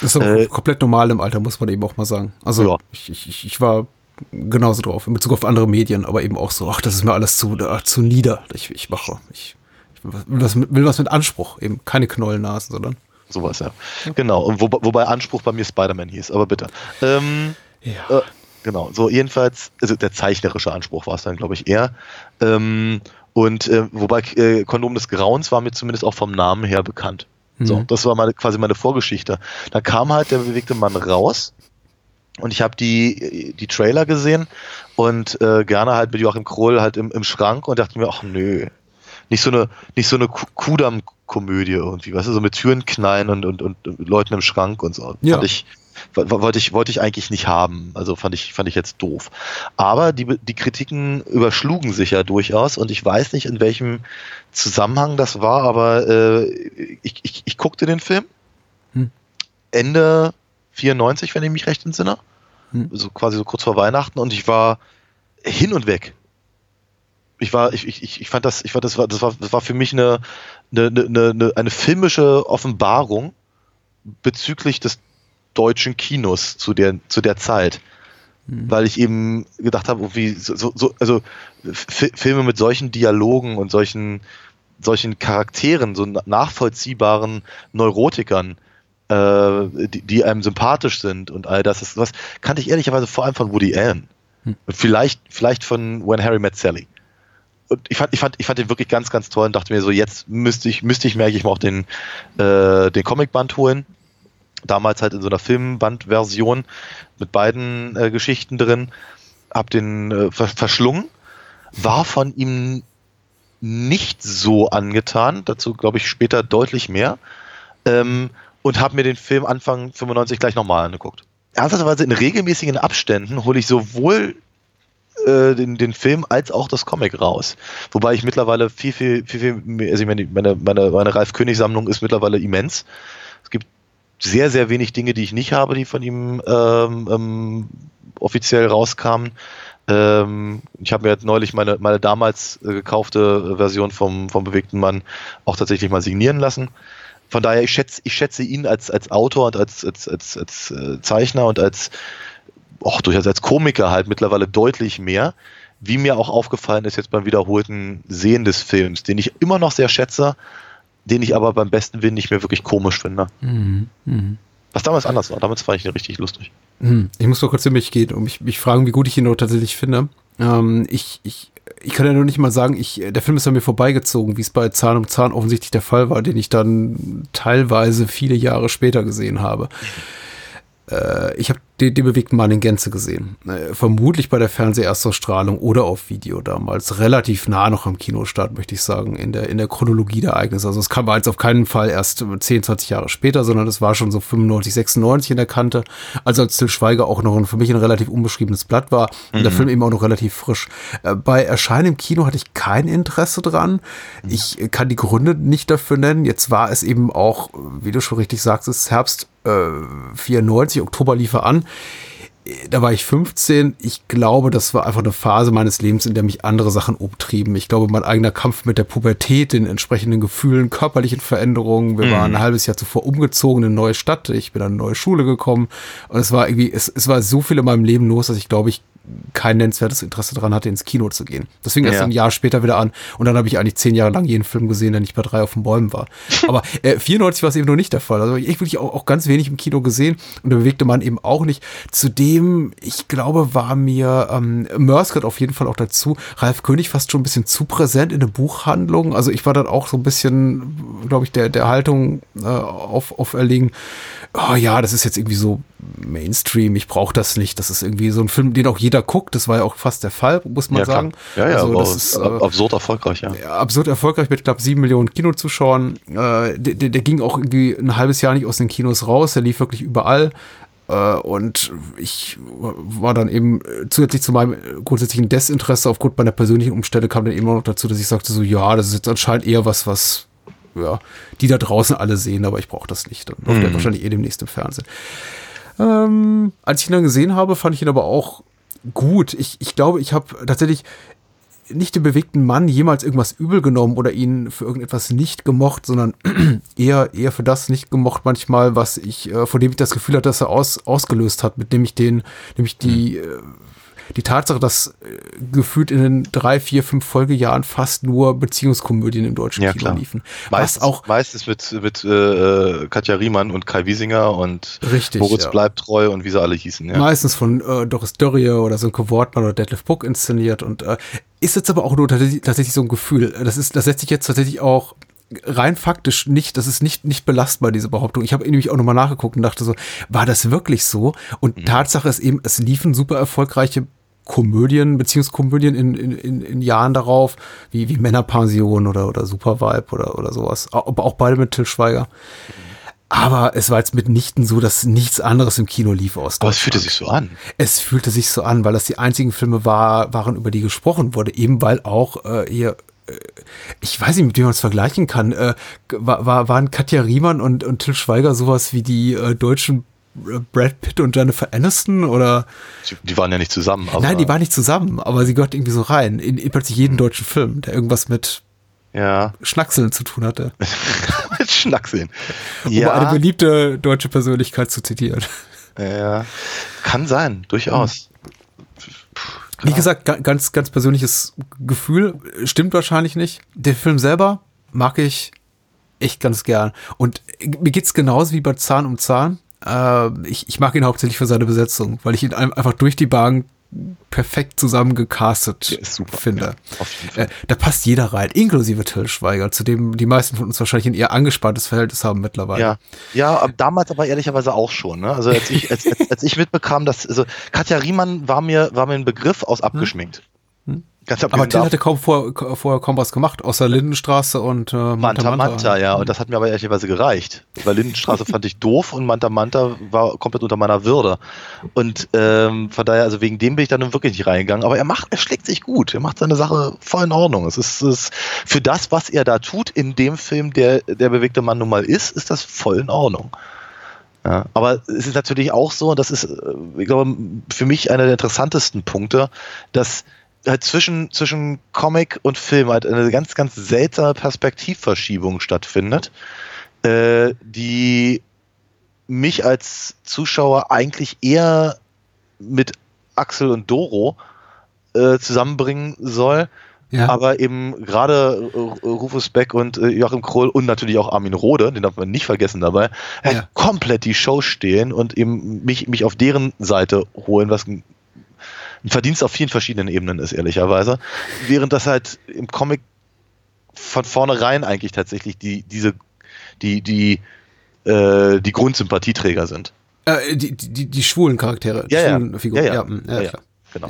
Das ist aber Äh, komplett normal im Alter, muss man eben auch mal sagen. Also Ja. ich, ich, ich war genauso drauf, in Bezug auf andere Medien, aber eben auch so, ach, das ist mir alles zu, ach, zu nieder. Ich, ich mache, ich, ich will, was, will was mit Anspruch, eben keine Knollnasen, sondern sowas, ja. Genau, und wo, wobei Anspruch bei mir Spider-Man hieß, aber bitte. Ähm, Ja. äh, genau, so jedenfalls, also der zeichnerische Anspruch war es dann, glaube ich, eher. Ähm, und äh, wobei äh, Kondom des Grauens war mir zumindest auch vom Namen her bekannt. So, Mhm. das war meine, quasi meine Vorgeschichte. Da kam halt der bewegte Mann raus und ich habe die, die Trailer gesehen und äh, gerne halt mit Joachim Kroll halt im, im Schrank und dachte mir, ach nö, nicht so eine, nicht so eine Ku- Kudam-Komödie irgendwie, weißt du, so mit Türen knallen und, und, und Leuten im Schrank und so. Ja. Fand ich, wo- wollte ich, wollte ich eigentlich nicht haben. Also fand ich, fand ich jetzt doof. Aber die, die Kritiken überschlugen sich ja durchaus und ich weiß nicht, in welchem Zusammenhang das war, aber äh, ich, ich, ich guckte den Film. Hm. Ende 94, wenn ich mich recht entsinne. Hm. So quasi so kurz vor Weihnachten und ich war hin und weg. Ich war, ich, ich, ich- fand das, ich fand das war, das war, das war für mich eine, eine, eine, eine, eine filmische Offenbarung bezüglich des deutschen Kinos zu der, zu der Zeit. Weil ich eben gedacht habe, wie so, so- so, also F Filme mit solchen Dialogen und solchen, solchen Charakteren, so na- nachvollziehbaren Neurotikern, äh, die, die einem sympathisch sind und all das, ist was kannte ich ehrlicherweise vor allem von Woody Allen. Und vielleicht, vielleicht von When Harry Met Sally. Und ich fand, ich fand, ich fand den wirklich ganz, ganz toll und dachte mir so, jetzt müsste ich, müsste ich mir eigentlich mal auch den, äh, den Comicband holen. Damals halt in so einer Filmbandversion mit beiden äh, Geschichten drin. Hab den äh, ver verschlungen. War von ihm nicht so angetan. Dazu glaube ich später deutlich mehr. Ähm, und habe mir den Film Anfang 95 gleich nochmal angeguckt. Ernsthafterweise in regelmäßigen Abständen hole ich sowohl äh, den, den Film als auch das Comic raus. Wobei ich mittlerweile viel, viel, viel, viel also ich meine, meine, meine, meine Ralf König-Sammlung ist mittlerweile immens. Es gibt sehr, sehr wenig Dinge, die ich nicht habe, die von ihm ähm, ähm, offiziell rauskamen. Ähm, ich habe mir jetzt neulich meine, meine damals äh, gekaufte Version vom, vom bewegten Mann auch tatsächlich mal signieren lassen. Von daher, ich schätze, ich schätze ihn als, als Autor und als, als, als, als äh, Zeichner und als auch durchaus als Komiker halt mittlerweile deutlich mehr. Wie mir auch aufgefallen ist jetzt beim wiederholten Sehen des Films, den ich immer noch sehr schätze, den ich aber beim besten Willen nicht mehr wirklich komisch finde. Mhm. Mhm. Was damals anders war. Damals fand ich den richtig lustig. Hm, Ich muss mal kurz für mich gehen und mich, mich fragen, wie gut ich ihn noch tatsächlich finde. Ähm, ich, ich, ich kann ja nur nicht mal sagen, ich, der Film ist an mir vorbeigezogen, wie es bei Zahn um Zahn offensichtlich der Fall war, den ich dann teilweise viele Jahre später gesehen habe. Äh, ich habe den, den bewegten Mann in Gänze gesehen. Äh, vermutlich bei der Fernseherstausstrahlung oder auf Video damals. Relativ nah noch am Kinostart, möchte ich sagen, in der, in der Chronologie der Ereignisse. Also es kam jetzt auf keinen Fall erst 10, 20 Jahre später, sondern es war schon so 95, 96 in der Kante. Also als Till Schweiger auch noch ein, für mich ein relativ unbeschriebenes Blatt war und der Mhm. Film eben auch noch relativ frisch. Äh, bei Erscheinen im Kino hatte ich kein Interesse dran. Ich äh, kann die Gründe nicht dafür nennen. Jetzt war es eben auch, wie du schon richtig sagst, es ist Herbst äh, 94, Oktober lief er an. Äh, Da war ich 15. Ich glaube, das war einfach eine Phase meines Lebens, in der mich andere Sachen umtrieben. Ich glaube, mein eigener Kampf mit der Pubertät, den entsprechenden Gefühlen, körperlichen Veränderungen. Wir Mhm. waren ein halbes Jahr zuvor umgezogen in eine neue Stadt. Ich bin an eine neue Schule gekommen. Und es war irgendwie, es, es war so viel in meinem Leben los, dass ich glaube ich kein nennenswertes Interesse daran hatte, ins Kino zu gehen. Das fing erst Ja. ein Jahr später wieder an und dann habe ich eigentlich zehn Jahre lang jeden Film gesehen, der nicht bei drei auf den Bäumen war. Aber äh, 94 war es eben noch nicht der Fall. Also ich wirklich auch, auch ganz wenig im Kino gesehen und der bewegte Mann eben auch nicht. Zudem, ich glaube, war mir ähm, gehört auf jeden Fall auch dazu. Ralf König fast schon ein bisschen zu präsent in der Buchhandlung. Also ich war dann auch so ein bisschen, glaube ich, der, der Haltung äh, auf, auferlegen. Oh ja, das ist jetzt irgendwie so Mainstream, ich brauche das nicht. Das ist irgendwie so ein Film, den auch jeder guckt. Das war ja auch fast der Fall, muss man ja, klar. sagen. Ja, ja, also, aber das ist äh, absurd erfolgreich, ja. absurd erfolgreich mit knapp sieben Millionen Kinozuschauern. Äh, der, der der ging auch irgendwie ein halbes Jahr nicht aus den Kinos raus. Der lief wirklich überall. Äh, und ich war dann eben äh, zusätzlich zu meinem äh, grundsätzlichen Desinteresse aufgrund meiner persönlichen Umstände kam dann eben auch noch dazu, dass ich sagte so, ja, das ist jetzt anscheinend eher was, was ja, die da draußen alle sehen, aber ich brauche das nicht. Dann läuft der Mhm. wahrscheinlich eh demnächst im Fernsehen. Ähm, als ich ihn dann gesehen habe, fand ich ihn aber auch gut. Ich, ich glaube, ich habe tatsächlich nicht dem bewegten Mann jemals irgendwas übel genommen oder ihn für irgendetwas nicht gemocht, sondern eher, eher für das nicht gemocht manchmal, was ich, äh, von dem ich das Gefühl hatte, dass er aus, ausgelöst hat, mit dem ich den, nämlich die, äh, die Tatsache, dass äh, gefühlt in den drei, vier, fünf Folgejahren fast nur Beziehungskomödien im deutschen Ja, Kino klar. liefen. Meistens, Was auch meistens mit, mit äh, Katja Riemann und Kai Wiesinger und Richtig, Moritz ja. bleibt treu und wie sie alle hießen. Ja. meistens von äh, Doris Dörrie oder Sönke Wortmann oder Detlef Buck inszeniert und äh, ist jetzt aber auch nur tatsächlich, tatsächlich so ein Gefühl. Das ist, das setzt sich jetzt tatsächlich auch rein faktisch nicht, das ist nicht, nicht belastbar, diese Behauptung. Ich habe nämlich auch nochmal nachgeguckt und dachte so, war das wirklich so? Und Tatsache ist eben, es liefen super erfolgreiche Komödien, Beziehungskomödien in, in, in, Jahren darauf, wie, wie Männerpension oder, oder Super Vibe oder, oder sowas. Aber auch beide mit Till Schweiger. Aber es war jetzt mitnichten so, dass nichts anderes im Kino lief aus Aber es fühlte sich so an. Es fühlte sich so an, weil das die einzigen Filme war, waren, über die gesprochen wurde. Eben weil auch äh, hier, äh, ich weiß nicht, mit wem man es vergleichen kann, äh, war, war, waren Katja Riemann und, und Till Schweiger sowas wie die äh, deutschen Brad Pitt und Jennifer Aniston oder Die, waren ja nicht zusammen. Aber, nein, die waren nicht zusammen, aber sie gehört irgendwie so rein in, in plötzlich jeden deutschen Film, der irgendwas mit Ja, Schnackseln zu tun hatte. mit Schnackseln. Um eine beliebte deutsche Persönlichkeit zu zitieren. ja, kann sein, durchaus. Wie gesagt, ga- ganz, ganz persönliches Gefühl. Stimmt wahrscheinlich nicht. Der Film selber mag ich echt ganz gern. Und mir geht's genauso wie bei Zahn um Zahn. Äh, ich, ich mag ihn hauptsächlich für seine Besetzung, weil ich ihn ein- einfach durch die Bank perfekt zusammengecastet super, finde. ja. Äh, da passt jeder rein, inklusive Till Schweiger, zu dem die meisten von uns wahrscheinlich ein eher angespanntes Verhältnis haben mittlerweile. Ja, ja, damals aber ehrlicherweise auch schon. Ne? Also als ich, als, als, als ich mitbekam, dass also Katja Riemann war mir war mir ein Begriff aus abgeschminkt. Ganz. Aber Till hatte kaum vor, vorher kaum was gemacht, außer Lindenstraße und äh, Manta Manta, ja, und das hat mir aber ehrlicherweise gereicht. Weil Lindenstraße fand ich doof und Manta Manta war komplett unter meiner Würde. Und ähm, von daher, also wegen dem bin ich dann nun wirklich nicht reingegangen. Aber er macht, er schlägt sich gut. Er macht seine Sache voll in Ordnung. Es ist, es ist für das, was er da tut in dem Film, der der bewegte Mann nun mal ist, ist das voll in Ordnung. Ja, aber es ist natürlich auch so, und das ist, äh, ich glaube, für mich einer der interessantesten Punkte, dass halt zwischen, zwischen Comic und Film halt eine ganz, ganz seltsame Perspektivverschiebung stattfindet, äh, die mich als Zuschauer eigentlich eher mit Axel und Doro äh, zusammenbringen soll, Ja. aber eben gerade Rufus Beck und äh, Joachim Kroll und natürlich auch Armin Rohde, den darf man nicht vergessen dabei, halt Ja. komplett die Show stehlen und eben mich, mich auf deren Seite holen, was ein, ein Verdienst auf vielen verschiedenen Ebenen ist, ehrlicherweise. Während das halt im Comic von vornherein eigentlich tatsächlich die, diese, die, die, äh, die Grundsympathieträger sind. Äh, die, die, die schwulen Charaktere, die Ja, ja. schwulen Figuren. Ja, ja. mm, Ja, ja. klar. Genau.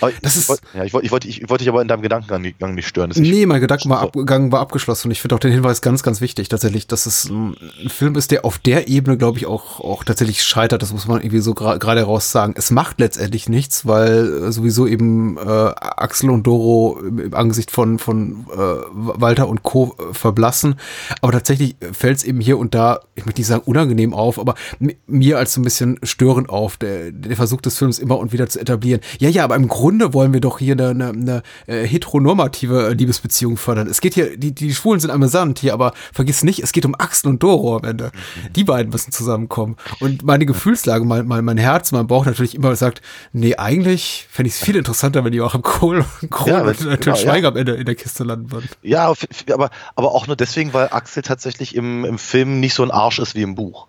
Das ich, ist- wollt- ja, ich, wollte, ich, wollte, ich wollte dich aber in deinem Gedankengang nicht, stören. Nee, mein Gedanken war abgegangen, war abgeschlossen. Und ich finde auch den Hinweis ganz, ganz wichtig, tatsächlich, dass es ein Film ist, der auf der Ebene, glaube ich, auch, auch tatsächlich scheitert. Das muss man irgendwie so gerade heraus sagen. Es macht letztendlich nichts, weil äh, sowieso eben äh, Axel und Doro im, Angesicht von, von äh, Walter und Co. äh, verblassen. Aber tatsächlich fällt es eben hier und da, ich möchte nicht sagen unangenehm auf, aber mi- mir als so ein bisschen störend auf, der, der Versuch des Films immer und wieder zu etablieren. Ja, ja, aber im Grunde wollen wir doch hier eine, eine, eine äh, heteronormative äh, Liebesbeziehung fördern. Es geht hier, die, die Schwulen sind amüsant hier, aber vergiss nicht, es geht um Axel und Doro am Ende. Die beiden müssen zusammenkommen. Und meine Gefühlslage, mein, mein, mein Herz, mein Bauch natürlich immer sagt, nee, eigentlich fände ich es viel interessanter, wenn die auch im Kohl, Kohl Ja, und Till genau, Schweiger am Ende in der Kiste landen würden. Ja, aber, aber auch nur deswegen, weil Axel tatsächlich im, im Film nicht so ein Arsch ist wie im Buch.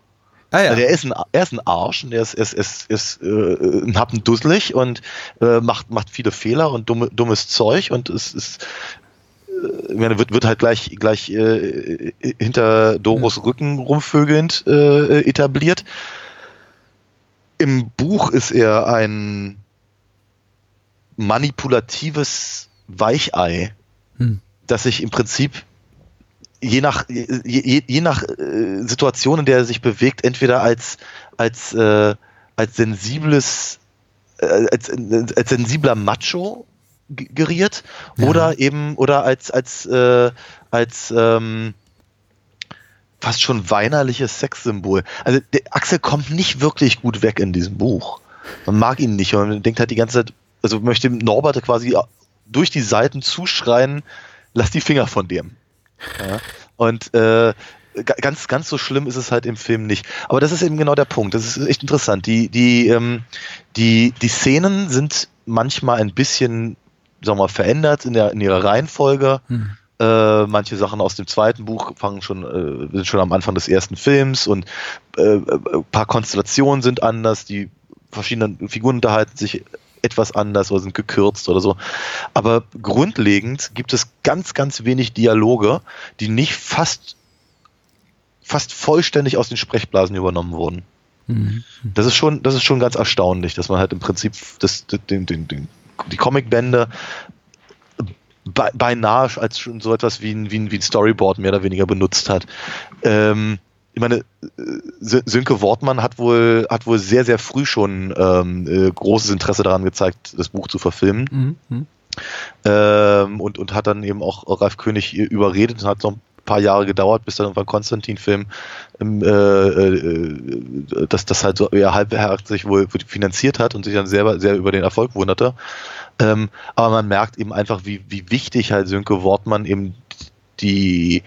Ah ja. Also er ist ein, er ist ein Arsch und er ist, ist, ist, ist äh, ein Happen dusselig und äh, macht, macht viele Fehler und dumme, dummes Zeug und es ist äh, ich meine, wird, wird halt gleich, gleich äh, hinter Doros Rücken rumvögelnd äh, etabliert. Im Buch ist er ein manipulatives Weichei, Hm. das sich im Prinzip je nach, je, je, nach äh, Situation, in der er sich bewegt, entweder als, als, äh, als sensibles, äh, als, als sensibler Macho geriert Ja. oder eben, oder als, als, äh, als, ähm, fast schon weinerliches Sexsymbol. Also der Axel kommt nicht wirklich gut weg in diesem Buch. Man mag ihn nicht und man denkt halt die ganze Zeit, also möchte Norbert quasi durch die Seiten zuschreien, lass die Finger von dem. Ja. Und äh, ga- ganz, ganz so schlimm ist es halt im Film nicht. Aber das ist eben genau der Punkt. Das ist echt interessant. Die, die, ähm, die, die Szenen sind manchmal ein bisschen, sagen wir mal, verändert in, der, in ihrer Reihenfolge. Hm. Äh, manche Sachen aus dem zweiten Buch fangen schon, äh, sind schon am Anfang des ersten Films und äh, ein paar Konstellationen sind anders, die verschiedenen Figuren unterhalten sich etwas anders oder sind gekürzt oder so. Aber grundlegend gibt es ganz, ganz wenig Dialoge, die nicht fast, fast vollständig aus den Sprechblasen übernommen wurden. Mhm. Das ist schon, das ist schon ganz erstaunlich, dass man halt im Prinzip das, den, den, den, die Comicbände be- beinahe als schon so etwas wie ein, wie ein, wie ein Storyboard mehr oder weniger benutzt hat. Ähm, ich meine, äh, Sö- Sönke Wortmann hat wohl, hat wohl sehr, sehr früh schon ähm, äh, großes Interesse daran gezeigt, das Buch zu verfilmen. Mhm. Mhm. Ähm, und, und hat dann eben auch Ralf König überredet und hat noch ein paar Jahre gedauert, bis dann irgendwann Konstantin-Film ähm, äh, äh, dass das halt so eher halbherzig wohl finanziert hat und sich dann selber sehr über den Erfolg wunderte. Ähm, aber man merkt eben einfach, wie, wie wichtig halt Sönke Wortmann eben die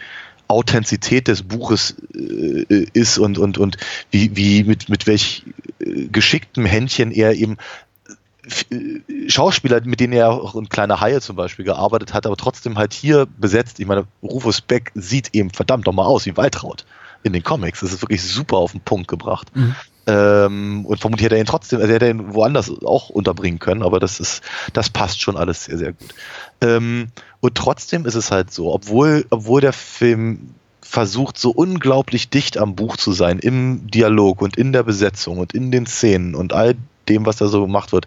Authentizität des Buches äh, ist und, und, und wie, wie mit, mit welch äh, geschicktem Händchen er eben äh, Schauspieler, mit denen er auch in Kleine Haie zum Beispiel gearbeitet hat, aber trotzdem halt hier besetzt. Ich meine, Rufus Beck sieht eben verdammt nochmal aus wie Waltraud in den Comics. Das ist wirklich super auf den Punkt gebracht. Mhm. Ähm, und vermutlich hätte er ihn trotzdem, also hätte er ihn woanders auch unterbringen können, aber das ist, das passt schon alles sehr, sehr gut. Ähm, und trotzdem ist es halt so, obwohl, obwohl der Film versucht, so unglaublich dicht am Buch zu sein, im Dialog und in der Besetzung und in den Szenen und all dem, was da so gemacht wird,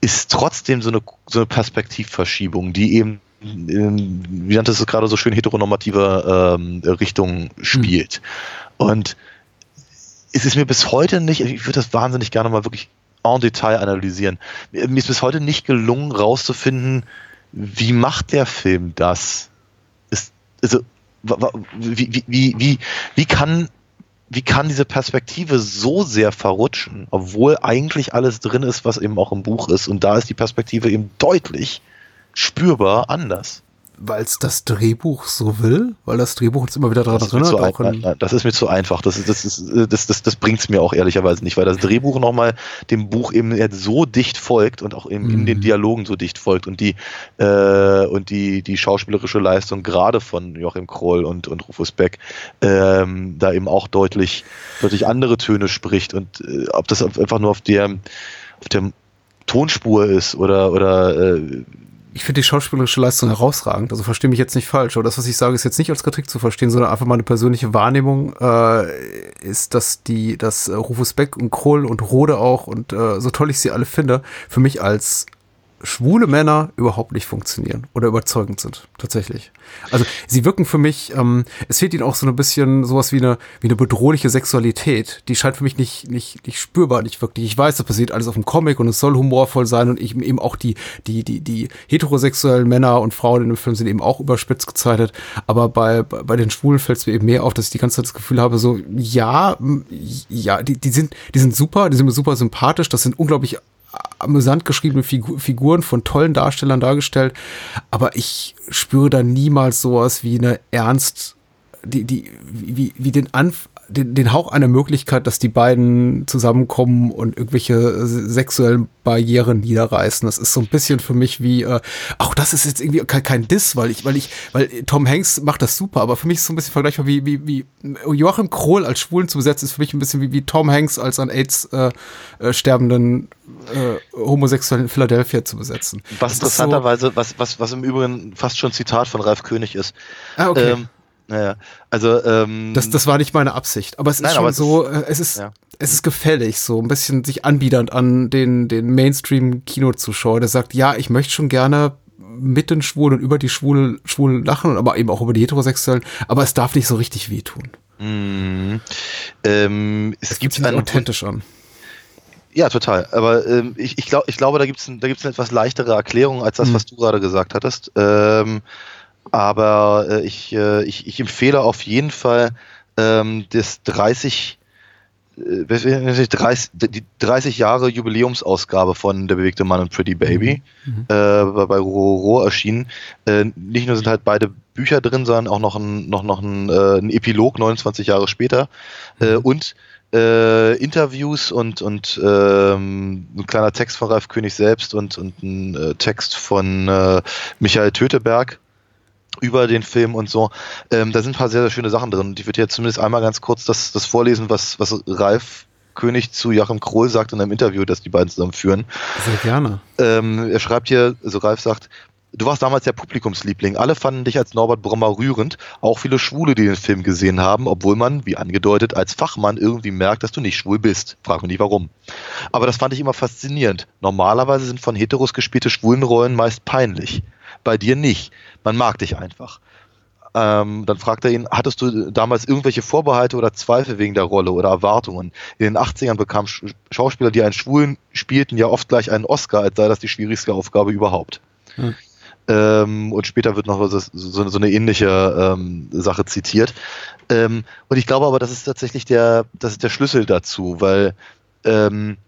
ist trotzdem so eine, so eine Perspektivverschiebung, die eben in, wie nanntest du es gerade so schön, heteronormative ähm, Richtung spielt. Und es ist mir bis heute nicht, ich würde das wahnsinnig gerne mal wirklich en Detail analysieren. Mir ist bis heute nicht gelungen, rauszufinden, wie macht der Film das? Ist, also, wie, wie, wie, wie, wie kann wie kann diese Perspektive so sehr verrutschen, obwohl eigentlich alles drin ist, was eben auch im Buch ist. Und da ist die Perspektive eben deutlich spürbar anders. Weil es das Drehbuch so will, weil das Drehbuch uns immer wieder daran erinnert. Auch ein, in, nein, das ist mir zu einfach. Das, das, ist, das, das, das bringt es mir auch ehrlicherweise nicht, weil das Drehbuch nochmal dem Buch eben jetzt so dicht folgt und auch eben in Mhm. den Dialogen so dicht folgt und die, äh, und die, die schauspielerische Leistung gerade von Joachim Kroll und, und Rufus Beck ähm, da eben auch deutlich, deutlich andere Töne spricht. Und äh, ob das einfach nur auf der, auf der Tonspur ist oder, oder äh, ich finde die schauspielerische Leistung herausragend. Also verstehe mich jetzt nicht falsch. Aber das, was ich sage, ist jetzt nicht als Kritik zu verstehen, sondern einfach meine persönliche Wahrnehmung äh, ist, dass die, dass äh, Rufus Beck und Kroll und Rode auch und äh, so toll ich sie alle finde, für mich als schwule Männer überhaupt nicht funktionieren oder überzeugend sind, tatsächlich. Also sie wirken für mich, ähm, es fehlt ihnen auch so ein bisschen sowas wie eine, wie eine bedrohliche Sexualität. Die scheint für mich nicht, nicht, nicht spürbar, nicht wirklich. Ich weiß, das passiert alles auf dem Comic und es soll humorvoll sein und eben, eben auch die, die, die, die heterosexuellen Männer und Frauen in dem Film sind eben auch überspitzt gezeichnet. Aber bei, bei, den Schwulen fällt es mir eben mehr auf, dass ich die ganze Zeit das Gefühl habe, so, ja, ja, die, die sind, die sind super, die sind mir super sympathisch, das sind unglaublich amüsant geschriebene Figu Figuren von tollen Darstellern dargestellt, aber ich spüre da niemals sowas wie eine ernst, die, die, wie, wie den Anf den, den Hauch einer Möglichkeit, dass die beiden zusammenkommen und irgendwelche sexuellen Barrieren niederreißen. Das ist so ein bisschen für mich wie, äh, auch das ist jetzt irgendwie kein, kein Diss, weil ich, weil ich, weil Tom Hanks macht das super, aber für mich ist es so ein bisschen vergleichbar wie, wie, wie Joachim Krohl als Schwulen zu besetzen, ist für mich ein bisschen wie, wie Tom Hanks als an AIDS äh, äh, sterbenden äh, Homosexuellen in Philadelphia zu besetzen. Was Das ist so- interessanterweise, was, was, was im Übrigen fast schon Zitat von Ralf König ist. Ah, okay. Ähm, naja, also ähm, Das, das war nicht meine Absicht. Aber es Nein, ist schon aber es so, ist- äh, es ist, ja. es ist gefällig, so ein bisschen sich anbiedernd an den, den Mainstream-Kinozuschauer, der sagt, ja, ich möchte schon gerne mit den Schwulen und über die Schwulen, Schwulen lachen, aber eben auch über die Heterosexuellen, aber es darf nicht so richtig wehtun. mh, ähm, es Es gibt einen, authentisch an. Ja, total. Aber ähm, ich, ich, glaub, ich glaube, da gibt es da gibt's eine etwas leichtere Erklärung als das, Mhm. was du gerade gesagt hattest. Ähm, aber äh, ich, äh, ich, ich empfehle auf jeden Fall ähm, das 30, äh, was weiß ich nicht, 30, die 30 Jahre Jubiläumsausgabe von Der bewegte Mann und Pretty Baby Mhm. äh, bei bei Roro erschienen. Äh, nicht nur sind halt beide Bücher drin, sondern auch noch ein, noch, noch ein, äh, ein Epilog 29 Jahre später äh, und äh, Interviews und, und ähm, ein kleiner Text von Ralf König selbst und, und ein äh, Text von äh, Michael Töteberg über den Film und so. Ähm, da sind ein paar sehr, sehr schöne Sachen drin. Und ich würde jetzt zumindest einmal ganz kurz das, das vorlesen, was, was Ralf König zu Joachim Krohl sagt in einem Interview, das die beiden zusammen führen. Sehr gerne. Ähm, er schreibt hier, also Ralf sagt, Du warst damals der Publikumsliebling. Alle fanden dich als Norbert Brommer rührend, auch viele Schwule, die den Film gesehen haben, obwohl man, wie angedeutet, als Fachmann irgendwie merkt, dass du nicht schwul bist. Frag mich nicht warum. Aber das fand ich immer faszinierend. Normalerweise sind von Heteros gespielte Schwulenrollen meist peinlich. Bei dir nicht. Man mag dich einfach. Ähm, dann fragt er ihn, hattest du damals irgendwelche Vorbehalte oder Zweifel wegen der Rolle oder Erwartungen? In den 80ern bekamen Schauspieler, die einen Schwulen spielten, ja oft gleich einen Oscar, als sei das die schwierigste Aufgabe überhaupt. Hm. Ähm, und später wird noch so, so, so eine ähnliche ähm, Sache zitiert. Ähm, und ich glaube aber, das ist tatsächlich der, das ist der Schlüssel dazu, weil ähm,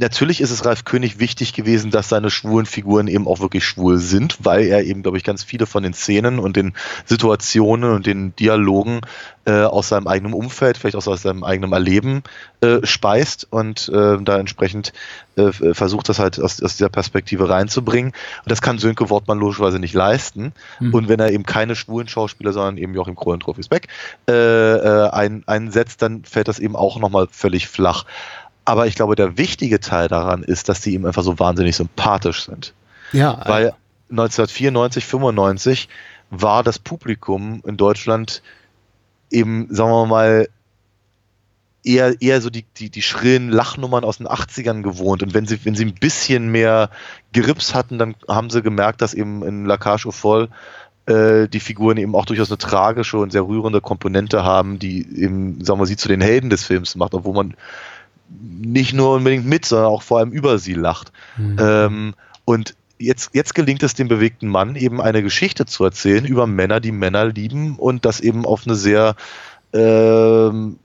natürlich ist es Ralf König wichtig gewesen, dass seine schwulen Figuren eben auch wirklich schwul sind, weil er eben, glaube ich, ganz viele von den Szenen und den Situationen und den Dialogen äh, aus seinem eigenen Umfeld, vielleicht auch aus seinem eigenen Erleben äh, speist und äh, da entsprechend äh, versucht, das halt aus, aus, dieser Perspektive reinzubringen. Und das kann Sönke Wortmann logischerweise nicht leisten. Mhm. Und wenn er eben keine schwulen Schauspieler, sondern eben Joachim Kroll und Trophys Beck äh, äh, ein, einsetzt, dann fällt das eben auch nochmal völlig flach. Aber ich glaube, der wichtige Teil daran ist, dass die ihm einfach so wahnsinnig sympathisch sind. Ja. Weil 1994, 95 war das Publikum in Deutschland eben, sagen wir mal, eher, eher so die, die, die schrillen Lachnummern aus den 80ern gewohnt. Und wenn sie, wenn sie ein bisschen mehr Grips hatten, dann haben sie gemerkt, dass eben in La Cage au Foll äh, die Figuren eben auch durchaus eine tragische und sehr rührende Komponente haben, die eben, sagen wir, sie zu den Helden des Films macht, obwohl man nicht nur unbedingt mit, sondern auch vor allem über sie lacht. Mhm. Ähm, und jetzt, jetzt gelingt es dem bewegten Mann eben eine Geschichte zu erzählen über Männer, die Männer lieben und das eben auf eine sehr ähm,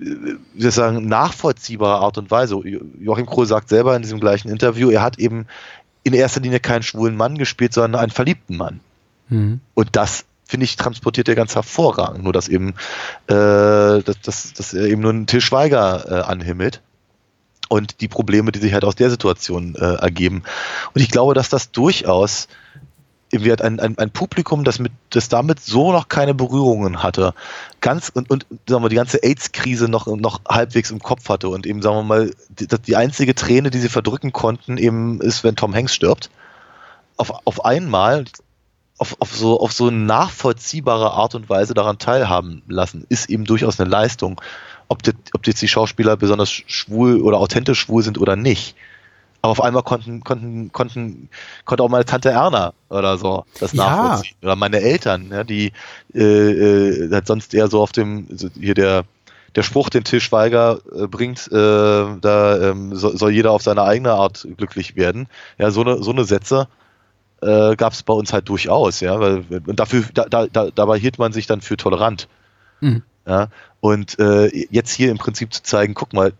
wie soll ich sagen, nachvollziehbare Art und Weise. Joachim Krohl sagt selber in diesem gleichen Interview, er hat eben in erster Linie keinen schwulen Mann gespielt, sondern einen verliebten Mann. Mhm. Und das finde ich, transportiert er ganz hervorragend. Nur dass eben, äh, dass, dass, dass er eben nur einen Till Schweiger äh, anhimmelt und die Probleme, die sich halt aus der Situation äh, ergeben. Und ich glaube, dass das durchaus wird ein, ein, ein Publikum, das mit das damit so noch keine Berührungen hatte, ganz und, und sagen wir die ganze AIDS-Krise noch noch halbwegs im Kopf hatte und eben sagen wir mal die, die einzige Träne, die sie verdrücken konnten, eben ist, wenn Tom Hanks stirbt. Auf, auf einmal, auf, auf, so, auf so nachvollziehbare Art und Weise daran teilhaben lassen, ist eben durchaus eine Leistung. Ob, die, ob jetzt die Schauspieler besonders schwul oder authentisch schwul sind oder nicht. Aber auf einmal konnten, konnten, konnten, konnte auch meine Tante Erna oder so das ja. nachvollziehen. Oder meine Eltern, ja, die äh, äh, sonst eher so auf dem, hier der, der Spruch, den Til Schweiger äh, bringt, äh, da ähm, so, soll jeder auf seine eigene Art glücklich werden. Ja, so eine, so eine Sätze äh, gab es bei uns halt durchaus, ja, weil und dafür, da, da, dabei hielt man sich dann für tolerant. Mhm. Ja, und äh, jetzt hier im Prinzip zu zeigen, guck mal,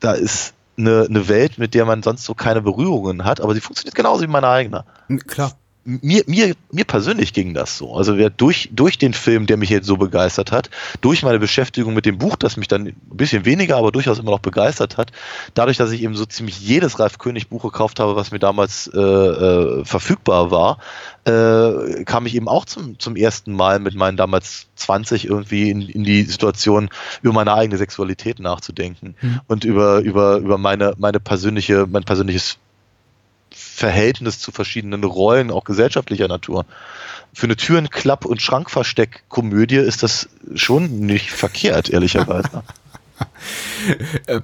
da ist eine, eine Welt, mit der man sonst so keine Berührungen hat, aber sie funktioniert genauso wie meine eigene. Klar mir, mir, mir persönlich ging das so. Also wer durch, durch den Film, der mich jetzt so begeistert hat, durch meine Beschäftigung mit dem Buch, das mich dann ein bisschen weniger, aber durchaus immer noch begeistert hat, dadurch, dass ich eben so ziemlich jedes Ralf König Buch gekauft habe, was mir damals äh, äh, verfügbar war, äh, kam ich eben auch zum, zum ersten Mal mit meinen damals 20 irgendwie in, in die Situation, über meine eigene Sexualität nachzudenken mhm. und über, über, über meine, meine persönliche, mein persönliches Verhältnis zu verschiedenen Rollen, auch gesellschaftlicher Natur. Für eine Türen-, Klapp- und Schrankversteck-Komödie ist das schon nicht verkehrt, ehrlicherweise. Äh,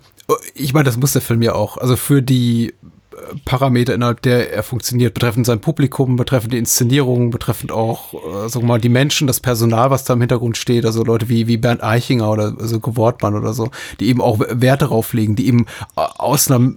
ich meine, das muss der Film ja auch. Also für die äh, Parameter, innerhalb der er funktioniert, betreffend sein Publikum, betreffend die Inszenierung, betreffend auch, äh, sagen wir mal, die Menschen, das Personal, was da im Hintergrund steht, also Leute wie, wie Bernd Eichinger oder so also Wortmann oder so, die eben auch Wert darauf legen, die eben aus einer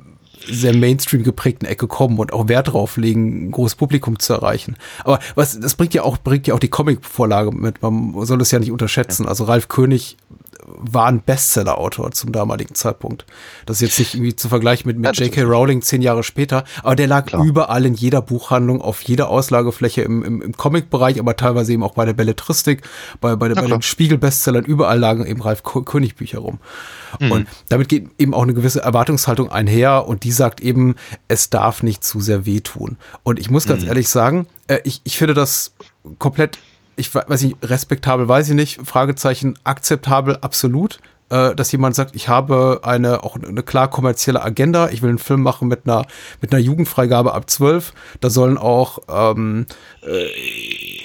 sehr Mainstream geprägten Ecke kommen und auch Wert drauf legen, ein großes Publikum zu erreichen. Aber was, das bringt ja auch, bringt ja auch die Comic-Vorlage mit. Man soll es ja nicht unterschätzen. Also Ralf König war ein Bestseller-Autor zum damaligen Zeitpunkt. Das ist jetzt nicht irgendwie zu vergleichen mit, mit J.K. Rowling zehn Jahre später, aber der lag Klar. überall in jeder Buchhandlung, auf jeder Auslagefläche im, im, im Comic-Bereich, aber teilweise eben auch bei der Belletristik, bei, bei, bei den Spiegel-Bestsellern, überall lagen eben Ralf König-Bücher rum. Mhm. Und damit geht eben auch eine gewisse Erwartungshaltung einher und die sagt eben, es darf nicht zu sehr wehtun. Und ich muss ganz ehrlich sagen, äh, ich, ich finde das komplett, ich we- weiß nicht, respektabel, weiß ich nicht, Fragezeichen, akzeptabel, absolut, äh, dass jemand sagt, ich habe eine auch eine klar kommerzielle Agenda, ich will einen Film machen mit einer mit einer Jugendfreigabe ab 12, da sollen auch ähm, äh,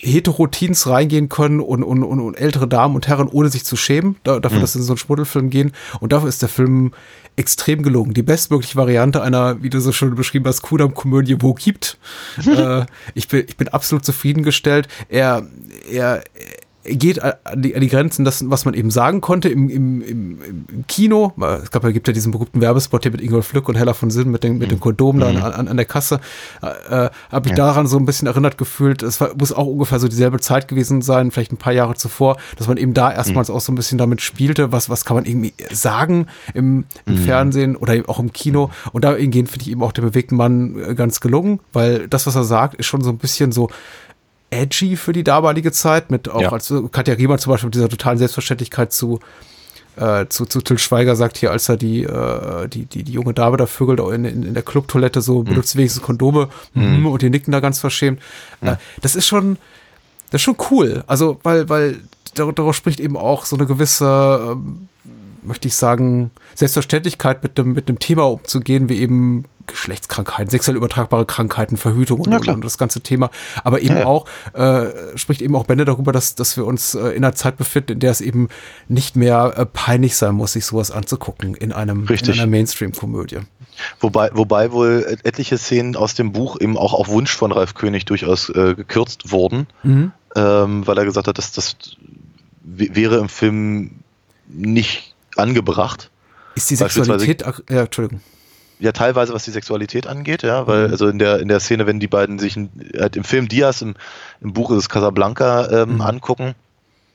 Heteroteens reingehen können und, und, und, und ältere Damen und Herren, ohne sich zu schämen, da, dafür, dass sie in so einen Schmuddelfilm gehen. Und dafür ist der Film extrem gelungen. Die bestmögliche Variante einer, wie du so schon beschrieben hast, Kudam-Komödie, wo gibt. äh, ich, bin, ich bin absolut zufriedengestellt. Er, er, er geht an die, an die Grenzen, das, was man eben sagen konnte im, im, im, im Kino. Es gab, ja- gibt ja diesen berühmten Werbespot hier mit Ingolf Lück und Hella von Sinn mit dem, mit dem Kondom da an, an, der Kasse. Äh, Habe ich daran so ein bisschen erinnert gefühlt. Es war, muss auch ungefähr so dieselbe Zeit gewesen sein, vielleicht ein paar Jahre zuvor, dass man eben da erstmals auch so ein bisschen damit spielte, was, was kann man irgendwie sagen im, im Fernsehen oder eben auch im Kino. Und da gehen finde ich eben auch der bewegten Mann äh, ganz gelungen, weil das, was er sagt, ist schon so ein bisschen so edgy für die damalige Zeit, mit auch Ja. als Katja Riemann zum Beispiel mit dieser totalen Selbstverständlichkeit zu, äh, zu, zu Till Schweiger sagt hier, als er die, äh, die, die, die junge Dame da vögelt in, in, in der Clubtoilette so, benutzt wenigstens Kondome mhm. und die nicken da ganz verschämt. Äh, das ist schon, das ist schon cool. Also, weil, weil dar- daraus spricht eben auch so eine gewisse, ähm, möchte ich sagen, Selbstverständlichkeit mit dem, mit dem Thema umzugehen, wie eben Geschlechtskrankheiten, sexuell übertragbare Krankheiten, Verhütung und, und, das ganze Thema. Aber eben Ja, ja. auch, äh, spricht eben auch Bände darüber, dass, dass wir uns äh, in einer Zeit befinden, in der es eben nicht mehr äh, peinlich sein muss, sich sowas anzugucken in einem, Richtig. in einer Mainstream-Komödie. Wobei, wobei wohl etliche Szenen aus dem Buch eben auch auf Wunsch von Ralf König durchaus äh, gekürzt wurden, Mhm. ähm, weil er gesagt hat, dass das wäre im Film nicht angebracht. Ist die Sexualität, ja, Entschuldigung. Ja, teilweise was die Sexualität angeht, ja, weil also in der in der Szene, wenn die beiden sich ein- halt im Film Diaz, im, im Buch ist es Casablanca ähm, angucken,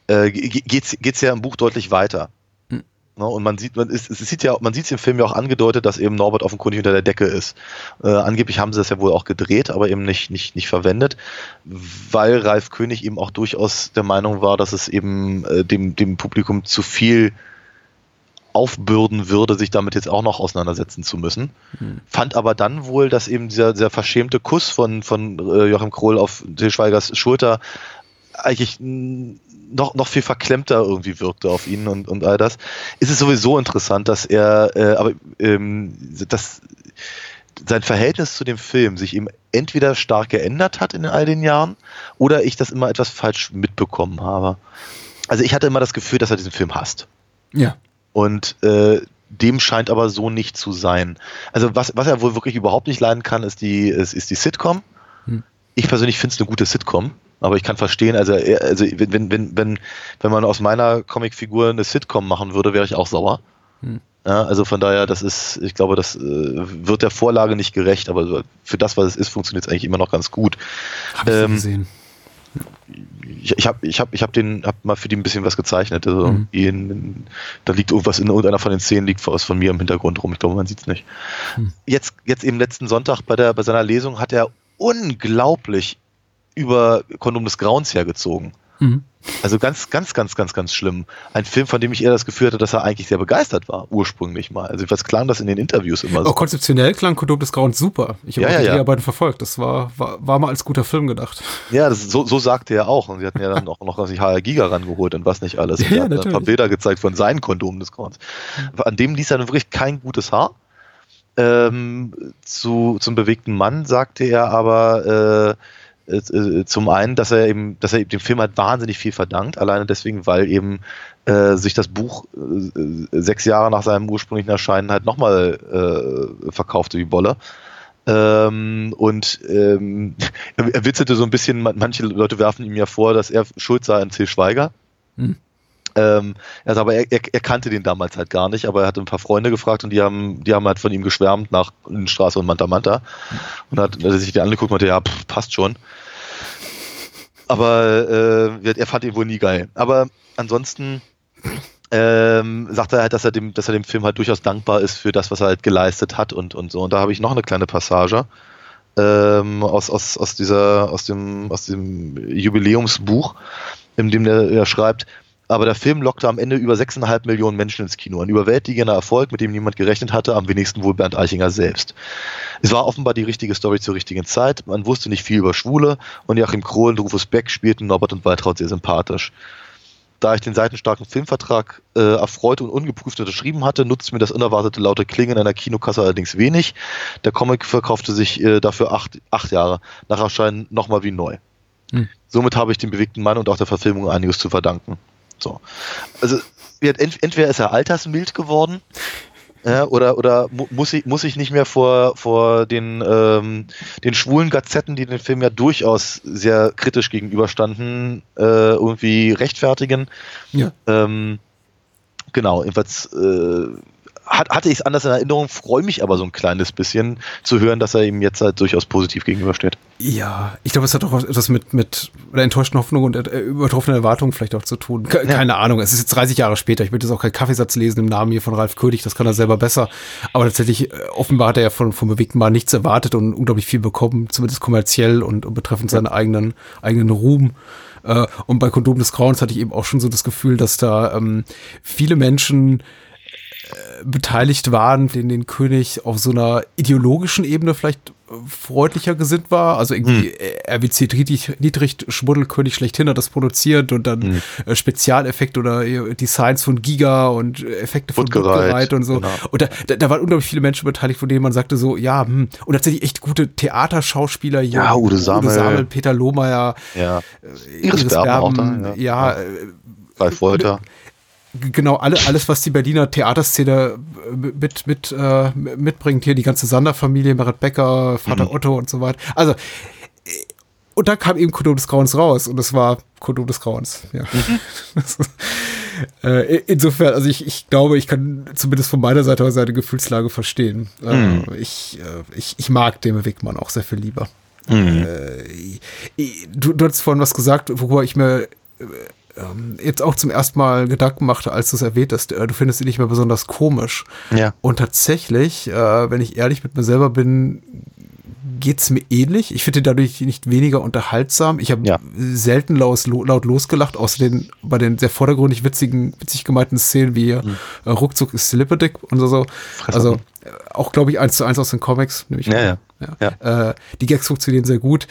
äh, ge- geht's geht's ja im Buch deutlich weiter. Mhm. Ne, und man sieht, man, es, es sieht ja, man sieht es im Film ja auch angedeutet, dass eben Norbert offenkundig unter der Decke ist. Äh, angeblich haben sie das ja wohl auch gedreht, aber eben nicht, nicht, nicht verwendet, weil Ralf König eben auch durchaus der Meinung war, dass es eben äh, dem, dem Publikum zu viel aufbürden würde, sich damit jetzt auch noch auseinandersetzen zu müssen. Fand aber dann wohl, dass eben dieser, dieser verschämte Kuss von, von äh, Joachim Krohl auf Til Schweigers Schulter eigentlich noch, noch viel verklemmter irgendwie wirkte auf ihn und, und all das. Ist es sowieso interessant, dass er, äh, aber ähm, dass sein Verhältnis zu dem Film sich eben entweder stark geändert hat in all den Jahren oder ich das immer etwas falsch mitbekommen habe. Also ich hatte immer das Gefühl, dass er diesen Film hasst. Ja. Und äh, dem scheint aber so nicht zu sein. Also was, was er wohl wirklich überhaupt nicht leiden kann, ist die, ist, ist die Sitcom. Hm. Ich persönlich finde es eine gute Sitcom, aber ich kann verstehen, also, also wenn, wenn, wenn, wenn, wenn man aus meiner Comicfigur eine Sitcom machen würde, wäre ich auch sauer. Hm. Ja, also von daher, das ist, ich glaube, das äh, wird der Vorlage nicht gerecht, aber für das, was es ist, funktioniert es eigentlich immer noch ganz gut. Hab ich Ähm, gesehen. Ich, ich habe ich hab, ich hab den, hab mal für die ein bisschen was gezeichnet. Also Mhm. in, in, da liegt irgendwas in irgendeiner von den Szenen liegt was von mir im Hintergrund rum. Ich glaube, man sieht es nicht. Mhm. Jetzt, jetzt eben letzten Sonntag bei der bei seiner Lesung hat er unglaublich über Kondom des Grauens hergezogen. Mhm. Also ganz, ganz, ganz, ganz, ganz schlimm. Ein Film, von dem ich eher das Gefühl hatte, dass er eigentlich sehr begeistert war, ursprünglich mal. Also was klang das in den Interviews immer Oh, so. konzeptionell klang Kondom des Grauens super. Ich habe Ja, ja, die ja. Dreharbeiten verfolgt. Das war, war, war mal als guter Film gedacht. Ja, das, so, so sagte er auch. Und sie hatten ja dann auch noch sich HR Giga rangeholt und was nicht alles. Und Ja, er hat ein paar. Bilder gezeigt von seinen Kondomen des Grauens. An dem ließ er dann wirklich kein gutes Haar. Ähm, zu, zum bewegten Mann sagte er aber äh, zum einen, dass er eben, dass er dem Film halt wahnsinnig viel verdankt, alleine deswegen, weil eben äh, sich das Buch äh, sechs Jahre nach seinem ursprünglichen Erscheinen halt nochmal äh, verkaufte wie Bolle. Ähm, und ähm, er, witzelte so ein bisschen, man- manche Leute werfen ihm ja vor, dass er schuld sei an Till Schweiger. Hm. Ähm, also aber er, er, er kannte den damals halt gar nicht, aber er hatte ein paar Freunde gefragt und die haben, die haben halt von ihm geschwärmt nach Straße und Manta Manta. Und hat, hat sich den angeguckt und meinte, ja, pff, passt schon. Aber äh, er fand ihn wohl nie geil. Aber ansonsten ähm, sagt er halt, dass er, dem, dass er dem Film halt durchaus dankbar ist für das, was er halt geleistet hat und, und so. Und da habe ich noch eine kleine Passage ähm, aus, aus, aus, dieser, aus, dem, aus dem Jubiläumsbuch, in dem er schreibt, aber der Film lockte am Ende über 6,5 Millionen Menschen ins Kino. Ein überwältigender Erfolg, mit dem niemand gerechnet hatte, am wenigsten wohl Bernd Eichinger selbst. Es war offenbar die richtige Story zur richtigen Zeit. Man wusste nicht viel über Schwule und Joachim Krohl und Rufus Beck spielten Norbert und Waltraud sehr sympathisch. Da ich den seitenstarken Filmvertrag äh, erfreut und ungeprüft unterschrieben hatte, nutzte mir das unerwartete laute Klingen einer Kinokasse allerdings wenig. Der Comic verkaufte sich äh, dafür acht, acht Jahre, nach Erscheinen nochmal wie neu. Hm. Somit habe ich dem bewegten Mann und auch der Verfilmung einiges zu verdanken. So. Also ent, entweder ist er altersmild geworden, ja, oder oder mu muss ich muss ich nicht mehr vor vor den ähm, den schwulen Gazetten, die den Film ja durchaus sehr kritisch gegenüberstanden, äh, irgendwie rechtfertigen. Ja. Ähm, genau, jedenfalls äh, hat, hatte ich es anders in Erinnerung, freue mich aber so ein kleines bisschen zu hören, dass er ihm jetzt halt durchaus positiv gegenübersteht. Ja, ich glaube, es hat auch etwas mit, mit oder enttäuschten Hoffnung und äh, übertroffenen Erwartungen vielleicht auch zu tun. Ke Ja. Keine Ahnung, es ist jetzt 30 Jahre später. Ich würde jetzt auch keinen Kaffeesatz lesen im Namen hier von Ralf König, das kann er selber besser. Aber tatsächlich, äh, offenbar hat er ja von, vom bewegten Mann nichts erwartet und unglaublich viel bekommen, zumindest kommerziell und, und betreffend seinen eigenen, eigenen Ruhm. Äh, und bei Kondom des Grauens hatte ich eben auch schon so das Gefühl, dass da ähm, viele Menschen beteiligt waren, denen den König auf so einer ideologischen Ebene vielleicht äh, freundlicher gesinnt war. Also irgendwie hm. RWC Dietrich, Dietrich Schmuddelkönig schlechthin hat das produziert und dann Hm. äh, Spezialeffekte oder äh, Designs von Giga und äh, Effekte von Woodgereit und so. genau. Und da, da, da waren unglaublich viele Menschen beteiligt, von denen man sagte so, ja, hm. und tatsächlich echt gute Theaterschauspieler hier. Ja, Ude Samel. Ude Samel Peter Lohmeier, Ja. äh, Iris Berben Berben, da, ja, ja. äh, Ralf Wolter. Genau alle, alles, was die Berliner Theaterszene äh, mit, mit, äh, mitbringt, hier die ganze Sander-Familie, Merit Becker, Vater Mhm. Otto und so weiter. Also, äh, und dann kam eben Kondom des Grauens raus und es war Kondom des Grauens. Ja. Ist, äh, insofern, also ich, ich glaube, ich kann zumindest von meiner Seite aus seine Gefühlslage verstehen. Mhm. ich, äh, ich, ich mag den Wegmann auch sehr viel lieber. Mhm. Du, du hast vorhin was gesagt, worüber ich mir ähm, jetzt auch zum ersten Mal Gedanken machte, als du es erwähnt hast. Äh, Du findest ihn nicht mehr besonders komisch. Ja. Und tatsächlich, äh, wenn ich ehrlich mit mir selber bin, geht's mir ähnlich. Ich finde ihn dadurch nicht weniger unterhaltsam. Ich habe Ja. selten laut, laut losgelacht, außer den bei den sehr vordergründig witzigen, witzig gemeinten Szenen wie Mhm. äh, Ruckzuck ist Slipperdick und so. Also äh, auch, glaube ich, eins zu eins aus den Comics. Nehme ich Ja, mal. ja. Äh, die Gags funktionieren sehr gut.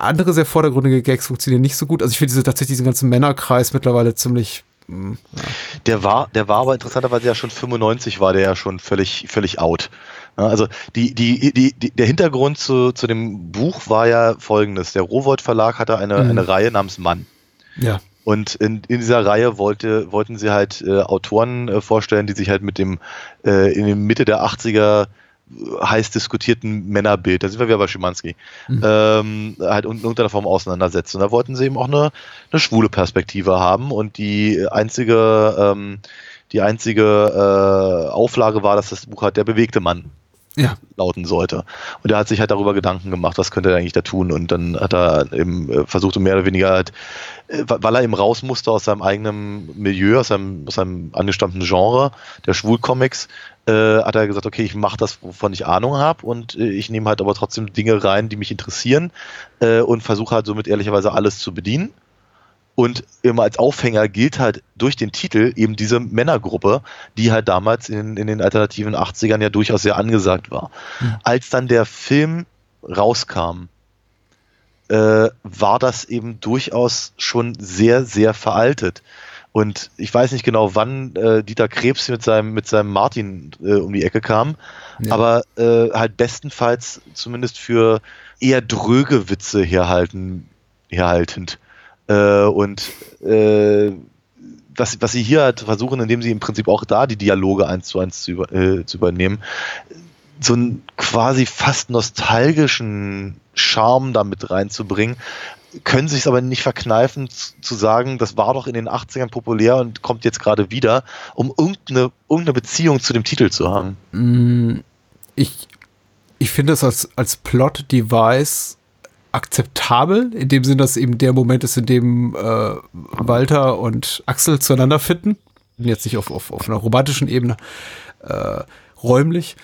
Andere sehr vordergründige Gags funktionieren nicht so gut. Also ich finde diese, tatsächlich diesen ganzen Männerkreis mittlerweile ziemlich mh, ja. Der war, der war aber interessanterweise ja schon 95 war der ja schon völlig, völlig out. Also die, die, die, die, der Hintergrund zu, zu dem Buch war ja folgendes. Der Rowold Verlag hatte eine, Mhm. eine Reihe namens Mann. ja. Und in, in dieser Reihe wollte, wollten sie halt äh, Autoren äh, vorstellen, die sich halt mit dem äh, in der Mitte der 80er heiß diskutierten Männerbild, da sind wir wieder bei Schimanski, Mhm. ähm, halt in irgendeiner Form auseinandersetzen. Und da wollten sie eben auch eine, eine schwule Perspektive haben und die einzige, ähm, die einzige äh, Auflage war, dass das Buch halt der bewegte Mann Ja. lauten sollte. Und er hat sich halt darüber Gedanken gemacht, was könnte er eigentlich da tun. Und dann hat er eben äh, versucht, mehr oder weniger halt, äh, weil er eben raus musste aus seinem eigenen Milieu, aus seinem, aus seinem angestammten Genre, der Schwulcomics, äh, hat er gesagt, okay, ich mache das, wovon ich Ahnung habe und äh, ich nehme halt aber trotzdem Dinge rein, die mich interessieren äh, und versuche halt somit ehrlicherweise alles zu bedienen. Und immer als Aufhänger gilt halt durch den Titel eben diese Männergruppe, die halt damals in, in den alternativen 80ern ja durchaus sehr angesagt war. Als dann der Film rauskam, äh, war das eben durchaus schon sehr, sehr veraltet. Und ich weiß nicht genau, wann äh, Dieter Krebs mit seinem, mit seinem Martin äh, um die Ecke kam, Ja. aber äh, halt bestenfalls zumindest für eher dröge Witze herhalten, herhaltend. Äh, und äh, was, was sie hier halt versuchen, indem sie im Prinzip auch da die Dialoge eins zu eins zu, über, äh, zu übernehmen, so einen quasi fast nostalgischen Charme damit reinzubringen, können sich aber nicht verkneifen zu, sagen, das war doch in den 80ern populär und kommt jetzt gerade wieder, um irgendeine, irgendeine Beziehung zu dem Titel zu haben. Mm, Ich, ich finde es als, als Plot-Device akzeptabel, in dem Sinn, dass eben der Moment ist, in dem äh, Walter und Axel zueinander finden. jetzt nicht auf, auf, auf einer romantischen Ebene, äh, räumlich.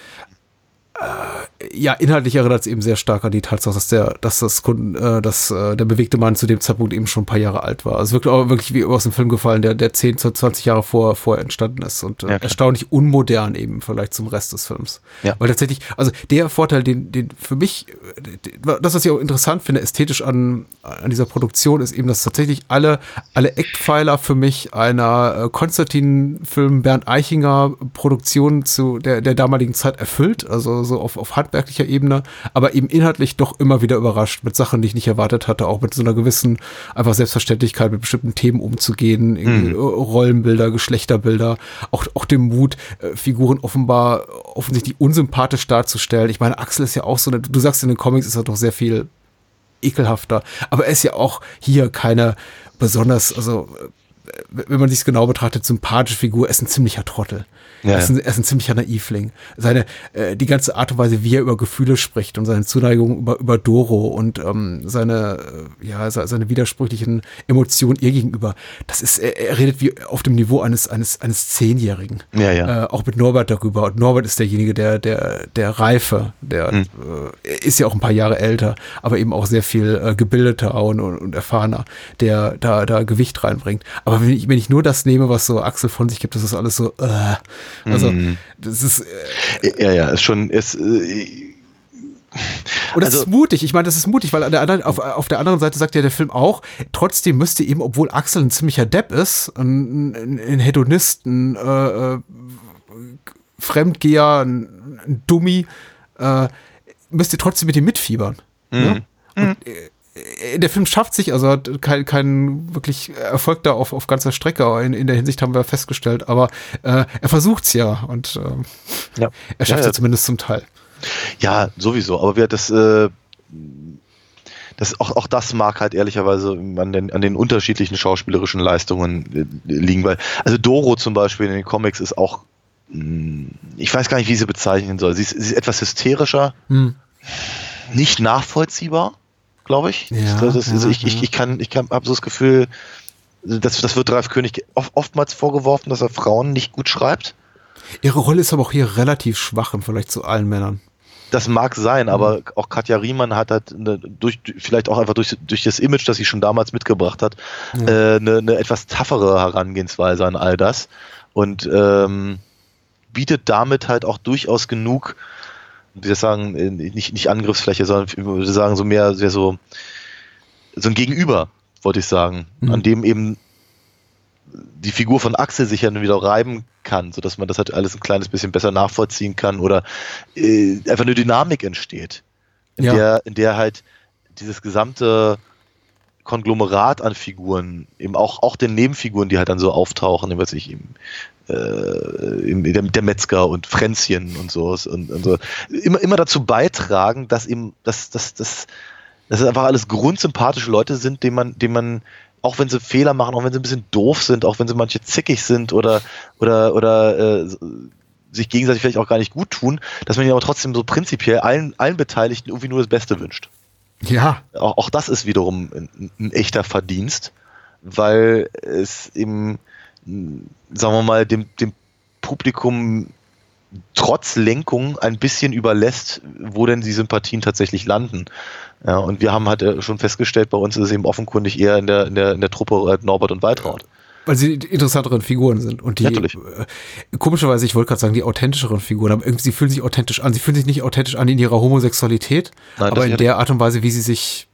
Äh, ja, inhaltlich erinnert es eben sehr stark an die Tatsache, dass der, dass das Kunden, äh, dass äh, der bewegte Mann zu dem Zeitpunkt eben schon ein paar Jahre alt war. Also auch wirklich wie aus dem Film gefallen, der, der 10 zu 20 Jahre vor, vorher entstanden ist und äh, Ja, erstaunlich unmodern eben vielleicht zum Rest des Films. Ja. Weil tatsächlich, also der Vorteil, den, den für mich, äh, das, was ich auch interessant finde, ästhetisch an, an dieser Produktion, ist eben, dass tatsächlich alle, alle Eckpfeiler für mich einer äh, Konstantin-Film Bernd Eichinger Produktion zu der, der damaligen Zeit erfüllt, also so auf, auf handwerklicher Ebene, aber eben inhaltlich doch immer wieder überrascht mit Sachen, die ich nicht erwartet hatte, auch mit so einer gewissen einfach Selbstverständlichkeit mit bestimmten Themen umzugehen, äh, Rollenbilder, Geschlechterbilder, auch, auch den Mut, äh, Figuren offenbar offensichtlich unsympathisch darzustellen. Ich meine, Axel ist ja auch so, eine, du sagst in den Comics ist er doch sehr viel ekelhafter, aber er ist ja auch hier keine besonders, also äh, wenn man sich genau betrachtet, sympathische Figur, er ist ein ziemlicher Trottel. Ja, er, ist ein, er ist ein ziemlicher Naivling. Seine, äh, die ganze Art und Weise, wie er über Gefühle spricht und seine Zuneigung über, über Doro und ähm, seine, äh, ja, se- seine widersprüchlichen Emotionen ihr gegenüber, das ist, er, er redet wie auf dem Niveau eines, eines, eines Zehnjährigen. Ja, ja. Äh, auch mit Norbert darüber. Und Norbert ist derjenige, der, der, der Reife, der Hm. äh, ist ja auch ein paar Jahre älter, aber eben auch sehr viel äh, gebildeter und, und, und erfahrener, der da, da Gewicht reinbringt. Aber wenn ich, wenn ich nur das nehme, was so Axel von sich gibt, das ist alles so, äh, also, Mhm. das ist, äh, Ja, ja, ist schon, ist, äh, und das Also- ist mutig. Ich meine, das ist mutig, weil an der anderen, auf, auf der anderen Seite sagt ja der Film auch, trotzdem müsste eben, obwohl Axel ein ziemlicher Depp ist, ein, ein, ein Hedonist, ein äh, äh, Fremdgeher, ein, ein Dummi, äh, müsst ihr trotzdem mit ihm mitfiebern. Ne? Und, äh, der Film schafft sich, also hat kein, kein wirklich Erfolg da auf, auf ganzer Strecke. In, in der Hinsicht haben wir festgestellt, aber äh, er versucht's ja und äh, ja. er schafft ja, ja zumindest zum Teil. Ja, sowieso. Aber wir das, äh, das auch, auch das mag halt ehrlicherweise an den, an den unterschiedlichen schauspielerischen Leistungen äh, liegen, weil also Doro zum Beispiel in den Comics ist auch, mh, ich weiß gar nicht, wie sie bezeichnen soll. Sie ist, sie ist etwas hysterischer, Hm. nicht nachvollziehbar, glaube ich. Ja, das, das, also ja, ich, ich, kann, ich kann, habe so das Gefühl, das, das wird Ralf König oft, oftmals vorgeworfen, dass er Frauen nicht gut schreibt. Ihre Rolle ist aber auch hier relativ schwach im Vergleich zu allen Männern. Das mag sein, aber auch Katja Riemann hat halt eine, durch, vielleicht auch einfach durch, durch das Image, das sie schon damals mitgebracht hat, Ja. äh, eine, eine etwas taffere Herangehensweise an all das und ähm, bietet damit halt auch durchaus genug, ich sagen, äh, nicht, nicht Angriffsfläche, sondern ich würde sagen, so mehr, sehr so, so ein Gegenüber, wollte ich sagen, Mhm. an dem eben die Figur von Axel sich ja dann wieder reiben kann, sodass man das halt alles ein kleines bisschen besser nachvollziehen kann oder äh, einfach eine Dynamik entsteht, in, Ja. der, in der halt dieses gesamte Konglomerat an Figuren, eben auch, auch den Nebenfiguren, die halt dann so auftauchen, ich weiß äh, der, der Metzger und Fränzchen und so, und, und so immer, immer dazu beitragen, dass eben, dass, dass, dass, dass es einfach alles grundsympathische Leute sind, denen man, denen man, auch wenn sie Fehler machen, auch wenn sie ein bisschen doof sind, auch wenn sie manche zickig sind oder, oder, oder äh, sich gegenseitig vielleicht auch gar nicht gut tun, dass man ihnen aber trotzdem so prinzipiell allen, allen Beteiligten irgendwie nur das Beste wünscht. Ja. Auch, auch das ist wiederum ein, ein echter Verdienst, weil es eben, sagen wir mal, dem, dem Publikum trotz Lenkung ein bisschen überlässt, wo denn die Sympathien tatsächlich landen. Ja, und wir haben halt äh, schon festgestellt, bei uns ist es eben offenkundig eher in der, in der, in der Truppe äh, Norbert und Waltraud. Weil sie die interessanteren Figuren sind und die Natürlich. äh, komischerweise, ich wollte gerade sagen, die authentischeren Figuren, aber irgendwie sie fühlen sich authentisch an. Sie fühlen sich nicht authentisch an in ihrer Homosexualität, Nein, aber in der Art und Weise, wie sie sich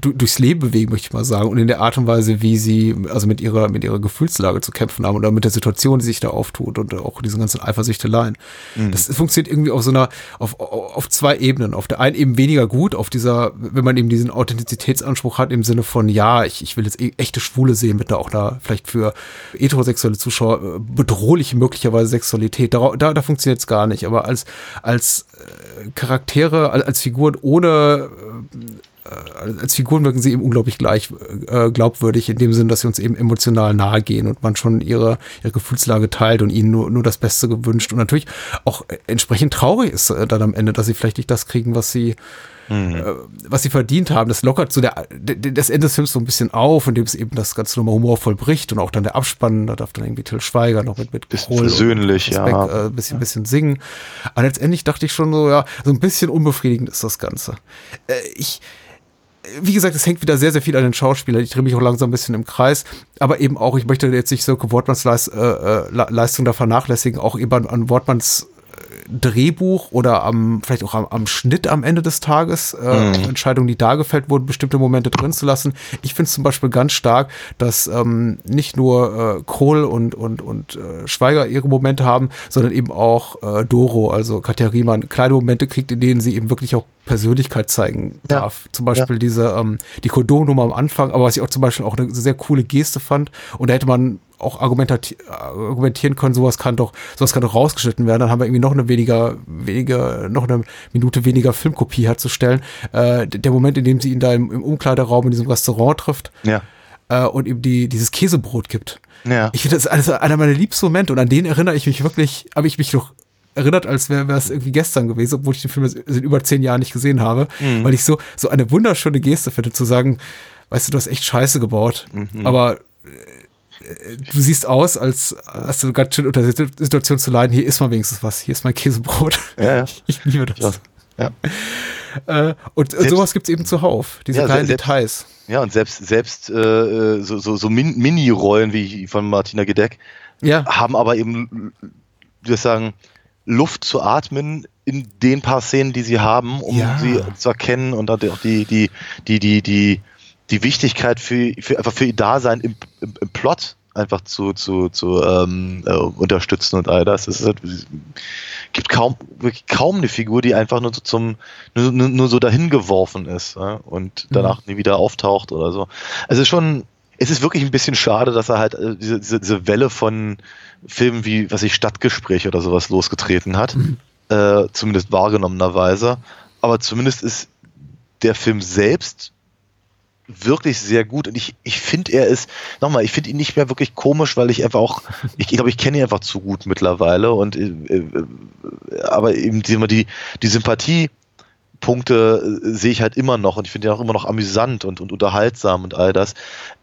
durchs Leben bewegen, möchte ich mal sagen, und in der Art und Weise, wie sie also mit ihrer mit ihrer Gefühlslage zu kämpfen haben oder mit der Situation, die sich da auftut und auch diesen ganzen Eifersüchteleien. Mhm. Das funktioniert irgendwie auf so einer auf, auf zwei Ebenen. Auf der einen eben weniger gut, auf dieser, wenn man eben diesen Authentizitätsanspruch hat im Sinne von ja, ich, ich will jetzt e- echte Schwule sehen mit einer auch einer vielleicht für heterosexuelle Zuschauer äh, bedrohliche möglicherweise Sexualität. Da, da, da funktioniert es gar nicht. Aber als als äh, Charaktere, als, als Figuren ohne äh, als Figuren wirken sie eben unglaublich gleich äh, glaubwürdig, in dem Sinn, dass sie uns eben emotional nahe gehen und man schon ihre, ihre Gefühlslage teilt und ihnen nur, nur das Beste gewünscht und natürlich auch äh, entsprechend traurig ist äh, dann am Ende, dass sie vielleicht nicht das kriegen, was sie äh, was sie verdient haben. Das lockert so der, das Ende des Films so ein bisschen auf, indem es eben das Ganze nochmal humorvoll bricht und auch dann der Abspann, da darf dann irgendwie Till Schweiger noch mit, mit Bisschen versöhnlich, und Beck, ja. äh, ein bisschen, bisschen singen. Aber letztendlich dachte ich schon so, ja, so ein bisschen unbefriedigend ist das Ganze. Äh, ich, wie gesagt, es hängt wieder sehr, sehr viel an den Schauspielern. Ich drehe mich auch langsam ein bisschen im Kreis. Aber eben auch, ich möchte jetzt nicht so Wortmanns Leis, äh, äh, Le- Leistung da vernachlässigen, auch eben an, an Wortmanns äh, Drehbuch oder am, vielleicht auch am, am Schnitt am Ende des Tages, äh, Entscheidungen, die da gefällt wurden, bestimmte Momente drin zu lassen. Ich finde es zum Beispiel ganz stark, dass ähm, nicht nur äh, Kohl und, und, und äh, Schweiger ihre Momente haben, sondern eben auch äh, Doro, also Katja Riemann, kleine Momente kriegt, in denen sie eben wirklich auch Persönlichkeit zeigen Ja. darf. Zum Beispiel diese, ähm, die Kondonnummer am Anfang, aber was ich auch zum Beispiel auch eine sehr coole Geste fand. Und da hätte man auch argumentieren können, sowas kann doch, sowas kann doch rausgeschnitten werden. Dann haben wir irgendwie noch eine weniger, weniger, noch eine Minute weniger Filmkopie herzustellen. Äh, der Moment, in dem sie ihn da im, im Umkleideraum in diesem Restaurant trifft Ja. äh, und ihm die, dieses Käsebrot gibt. Ja. Ich finde, das ist einer meiner liebsten Momente und an den erinnere ich mich wirklich, habe ich mich noch erinnert, als wäre es irgendwie gestern gewesen, obwohl ich den Film seit über zehn Jahren nicht gesehen habe, weil ich so, so eine wunderschöne Geste finde, zu sagen, weißt du, du hast echt Scheiße gebaut, aber äh, du siehst aus, als hast du ganz schön unter der Situ- Situation zu leiden, hier ist mal wenigstens was, hier ist mein Käsebrot. Ja, ja. Ich liebe das. Krass. Ja. Äh, und Selbst- sowas gibt es eben zuhauf, diese Ja, kleinen selbst- Details. Ja, und selbst, selbst äh, so, so, so Min Mini-Rollen wie von Martina Gedeck Ja, haben aber eben, soll ich sagen, Luft zu atmen in den paar Szenen, die sie haben, um Ja. sie zu erkennen und auch die, die, die, die, die, die Wichtigkeit für, für einfach für ihr Dasein im, im, im Plot einfach zu, zu, zu ähm, äh, unterstützen und all das. Es ist halt, es gibt kaum, wirklich kaum eine Figur, die einfach nur so zum, nur, nur, so dahin geworfen ist ja, und danach nie wieder auftaucht oder so. Also schon, es ist wirklich ein bisschen schade, dass er halt äh, diese, diese, diese Welle von Filmen wie, was ich, Stadtgespräch oder sowas losgetreten hat. Äh, zumindest wahrgenommenerweise. Aber zumindest ist der Film selbst wirklich sehr gut und ich, ich finde er ist, nochmal, ich finde ihn nicht mehr wirklich komisch, weil ich einfach auch, ich glaube, ich kenne ihn einfach zu gut mittlerweile und äh, äh, aber eben die, die, die Sympathie Punkte äh, sehe ich halt immer noch und ich finde ihn auch immer noch amüsant und, und unterhaltsam und all das.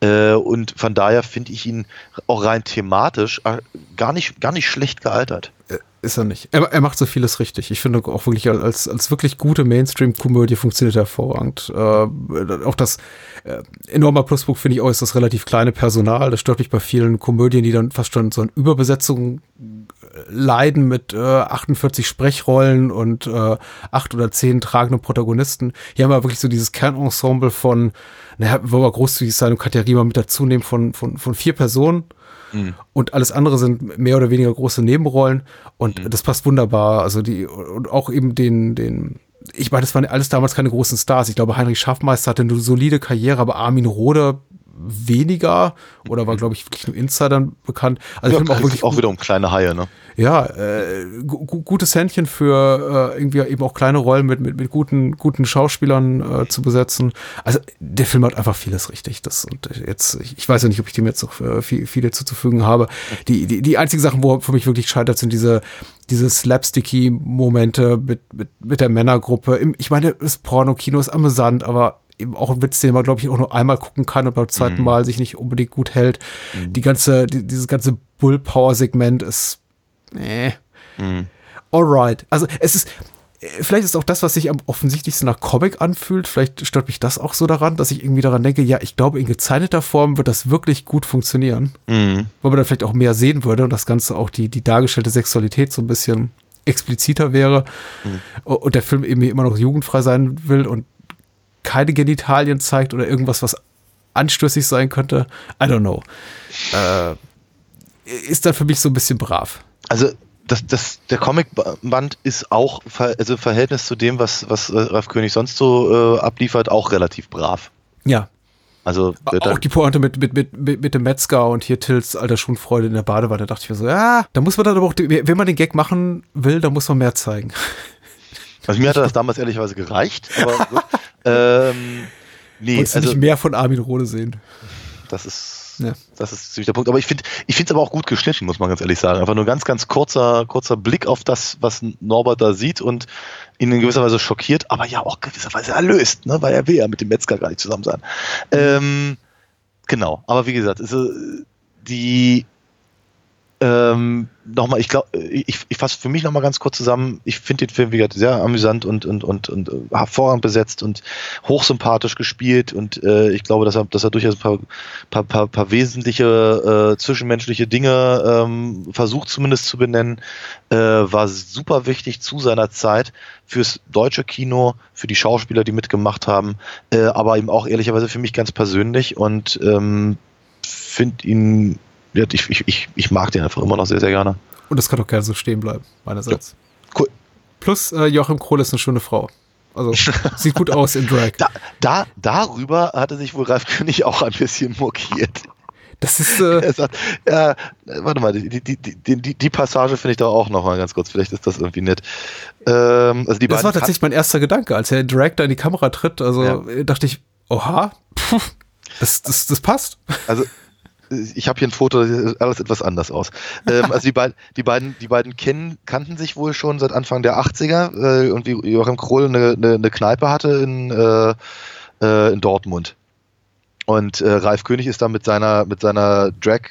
Äh, und von daher finde ich ihn auch rein thematisch äh, gar nicht, gar nicht schlecht gealtert. Ist er nicht. Er, er macht so vieles richtig. Ich finde auch wirklich als, als wirklich gute Mainstream-Komödie funktioniert er hervorragend. Äh, auch das äh, enormer Pluspunkt finde ich auch ist das relativ kleine Personal. Das stört mich bei vielen Komödien, die dann fast schon so an Überbesetzung äh, leiden mit äh, 48 Sprechrollen und äh, acht oder zehn tragende Protagonisten. Hier haben wir wirklich so dieses Kernensemble von, naja, wollen wir großzügig sein und Katja Riemer mit dazu nehmen von, von, von vier Personen. Und alles andere sind mehr oder weniger große Nebenrollen. Und das passt wunderbar. Also die, und auch eben den, den, ich meine, das waren alles damals keine großen Stars. Ich glaube, Heinrich Schaffmeister hatte eine solide Karriere, aber Armin Rohde weniger oder war, glaube ich, wirklich nur Insidern bekannt. Also Ja, ich auch wirklich auch wieder um kleine Haie, ne? ja, äh, gu gu- gutes Händchen für äh, irgendwie eben auch kleine Rollen mit, mit, mit guten, guten Schauspielern äh, zu besetzen. Also der Film hat einfach vieles richtig. Das, und jetzt, ich, ich weiß ja nicht, ob ich dem jetzt noch äh, viel, viel zuzufügen habe. Die, die, die einzigen Sachen, wo er für mich wirklich scheitert, sind diese, diese slapsticky Momente mit, mit, mit der Männergruppe. Ich meine, das Porno-Kino ist amüsant, aber eben auch ein Witz, den man, glaube ich, auch nur einmal gucken kann und beim zweiten Mal sich nicht unbedingt gut hält. Die ganze, die, dieses ganze Bull-Power-Segment ist Nee. Alright. Also es ist, äh, vielleicht ist auch das, was sich am offensichtlichsten nach Comic anfühlt, vielleicht stört mich das auch so daran, dass ich irgendwie daran denke, ja, ich glaube, in gezeichneter Form wird das wirklich gut funktionieren. Mhm. Weil man dann vielleicht auch mehr sehen würde und das Ganze auch die, die dargestellte Sexualität so ein bisschen expliziter wäre und der Film eben immer noch jugendfrei sein will und keine Genitalien zeigt oder irgendwas, was anstößig sein könnte. I don't know. Äh, ist dann für mich so ein bisschen brav. Also das, das, der Comicband ist auch also im Verhältnis zu dem, was, was Ralf König sonst so äh, abliefert, auch relativ brav. Ja. Also Auch die Pointe mit, mit, mit, mit, mit dem Metzger und hier Tills alter Schunfreude in der Badewanne, da dachte ich mir so, ja, da muss man dann aber auch, wenn man den Gag machen will, dann muss man mehr zeigen. also mir hat das damals ehrlicherweise gereicht, aber gut. Ähm, nee, Wolltest du also nicht mehr von Armin Rohde sehen? das ist Ja. Das ist ziemlich der Punkt. Aber ich finde ich finde es aber auch gut geschnitten, muss man ganz ehrlich sagen. Einfach nur ganz, ganz kurzer, kurzer Blick auf das, was Norbert da sieht und ihn in gewisser Weise schockiert, aber ja auch gewisserweise erlöst, ne? weil er will ja mit dem Metzger gar nicht zusammen sein. Ähm, genau, aber wie gesagt, also die ähm, nochmal, ich glaube, ich, ich fasse für mich nochmal ganz kurz zusammen. Ich finde den Film, wie gesagt, sehr amüsant und, und, und, und äh, hervorragend besetzt und hochsympathisch gespielt. Und äh, ich glaube, dass er, dass er durchaus ein paar, paar, paar, paar wesentliche äh, zwischenmenschliche Dinge ähm, versucht zumindest zu benennen. Äh, war super wichtig zu seiner Zeit fürs deutsche Kino, für die Schauspieler, die mitgemacht haben, äh, aber eben auch ehrlicherweise für mich ganz persönlich und ähm, finde ihn ja, ich, ich, ich mag den einfach immer noch sehr, sehr gerne. Und das kann doch gerne so stehen bleiben, meinerseits. Ja, cool. Plus äh, Joachim Krohl ist eine schöne Frau. Also sieht gut aus in Drag. Da, da, darüber hatte sich wohl Ralf König auch ein bisschen mokiert. Das ist. Äh er sagt, ja, warte mal, die, die, die, die, Passage finde ich da auch noch mal ganz kurz. Vielleicht ist das irgendwie nett. Ähm, also die das war tatsächlich mein erster Gedanke, als der Director in die Kamera tritt. Also ja. dachte ich, oha, pff, das, das, das passt. Also ich habe hier ein Foto, alles etwas anders aus. Ähm, also die, beid, die beiden, die beiden kennen, kannten sich wohl schon seit Anfang der 80er äh, und wie Joachim Krohl eine, eine, eine Kneipe hatte in, äh, äh, in Dortmund. Und äh, Ralf König ist da mit seiner, mit seiner Drag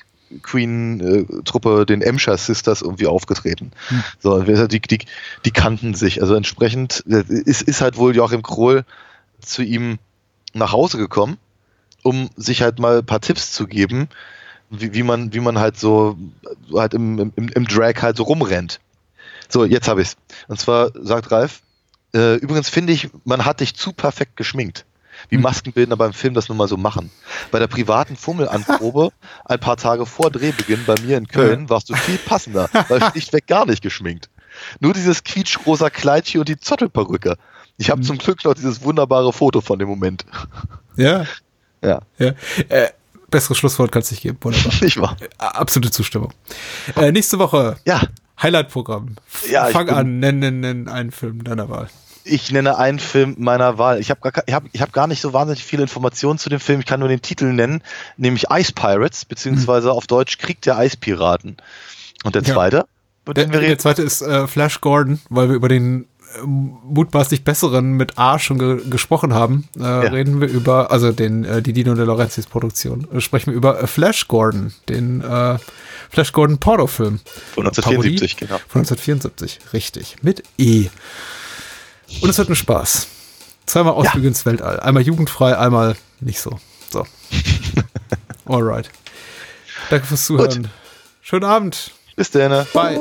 Queen-Truppe, den Emscher Sisters, irgendwie aufgetreten. Hm. So, die, die, die kannten sich. Also entsprechend äh, ist, ist halt wohl Joachim Krohl zu ihm nach Hause gekommen um sich halt mal ein paar Tipps zu geben, wie, wie man, wie man halt so halt im, im, im Drag halt so rumrennt. So, jetzt habe ich's. Und zwar sagt Ralf, äh, übrigens finde ich, man hat dich zu perfekt geschminkt. Wie hm. Maskenbildner beim Film das nun mal so machen. Bei der privaten Fummelanprobe, ein paar Tage vor Drehbeginn bei mir in Köln, warst du viel passender, weil schlichtweg gar nicht geschminkt. Nur dieses quietschrosa Kleidchen und die Zottelperücke. Ich habe mhm. zum Glück noch dieses wunderbare Foto von dem Moment. Ja, ja. ja. Äh, besseres Schlusswort kannst du nicht geben. Wunderbar. Nicht wahr? Absolute Zustimmung. Äh, nächste Woche. Ja. Highlight-Programm. Ja, Fang an, nenn, nenn, nenn einen Film deiner Wahl. Ich nenne einen Film meiner Wahl. Ich habe gar, ich hab, ich hab gar nicht so wahnsinnig viele Informationen zu dem Film. Ich kann nur den Titel nennen, nämlich Ice Pirates, beziehungsweise hm. auf Deutsch Krieg der Eispiraten. Und der zweite? Ja. Der, der, zweite ist äh, Flash Gordon, weil wir über den mutmaßlich besseren mit A schon ge gesprochen haben, äh, ja. reden wir über, also den, äh, die Dino de Laurentiis Produktion, äh, sprechen wir über Flash Gordon, den äh, Flash Gordon Pornofilm. Von 1974, genau. Von 1974, richtig. Mit E. Und es wird ein Spaß. Zweimal Ausflüge ja. ins Weltall. Einmal jugendfrei, einmal nicht so. So. Alright. Danke fürs Zuhören. Gut. Schönen Abend. Bis dann. Bye.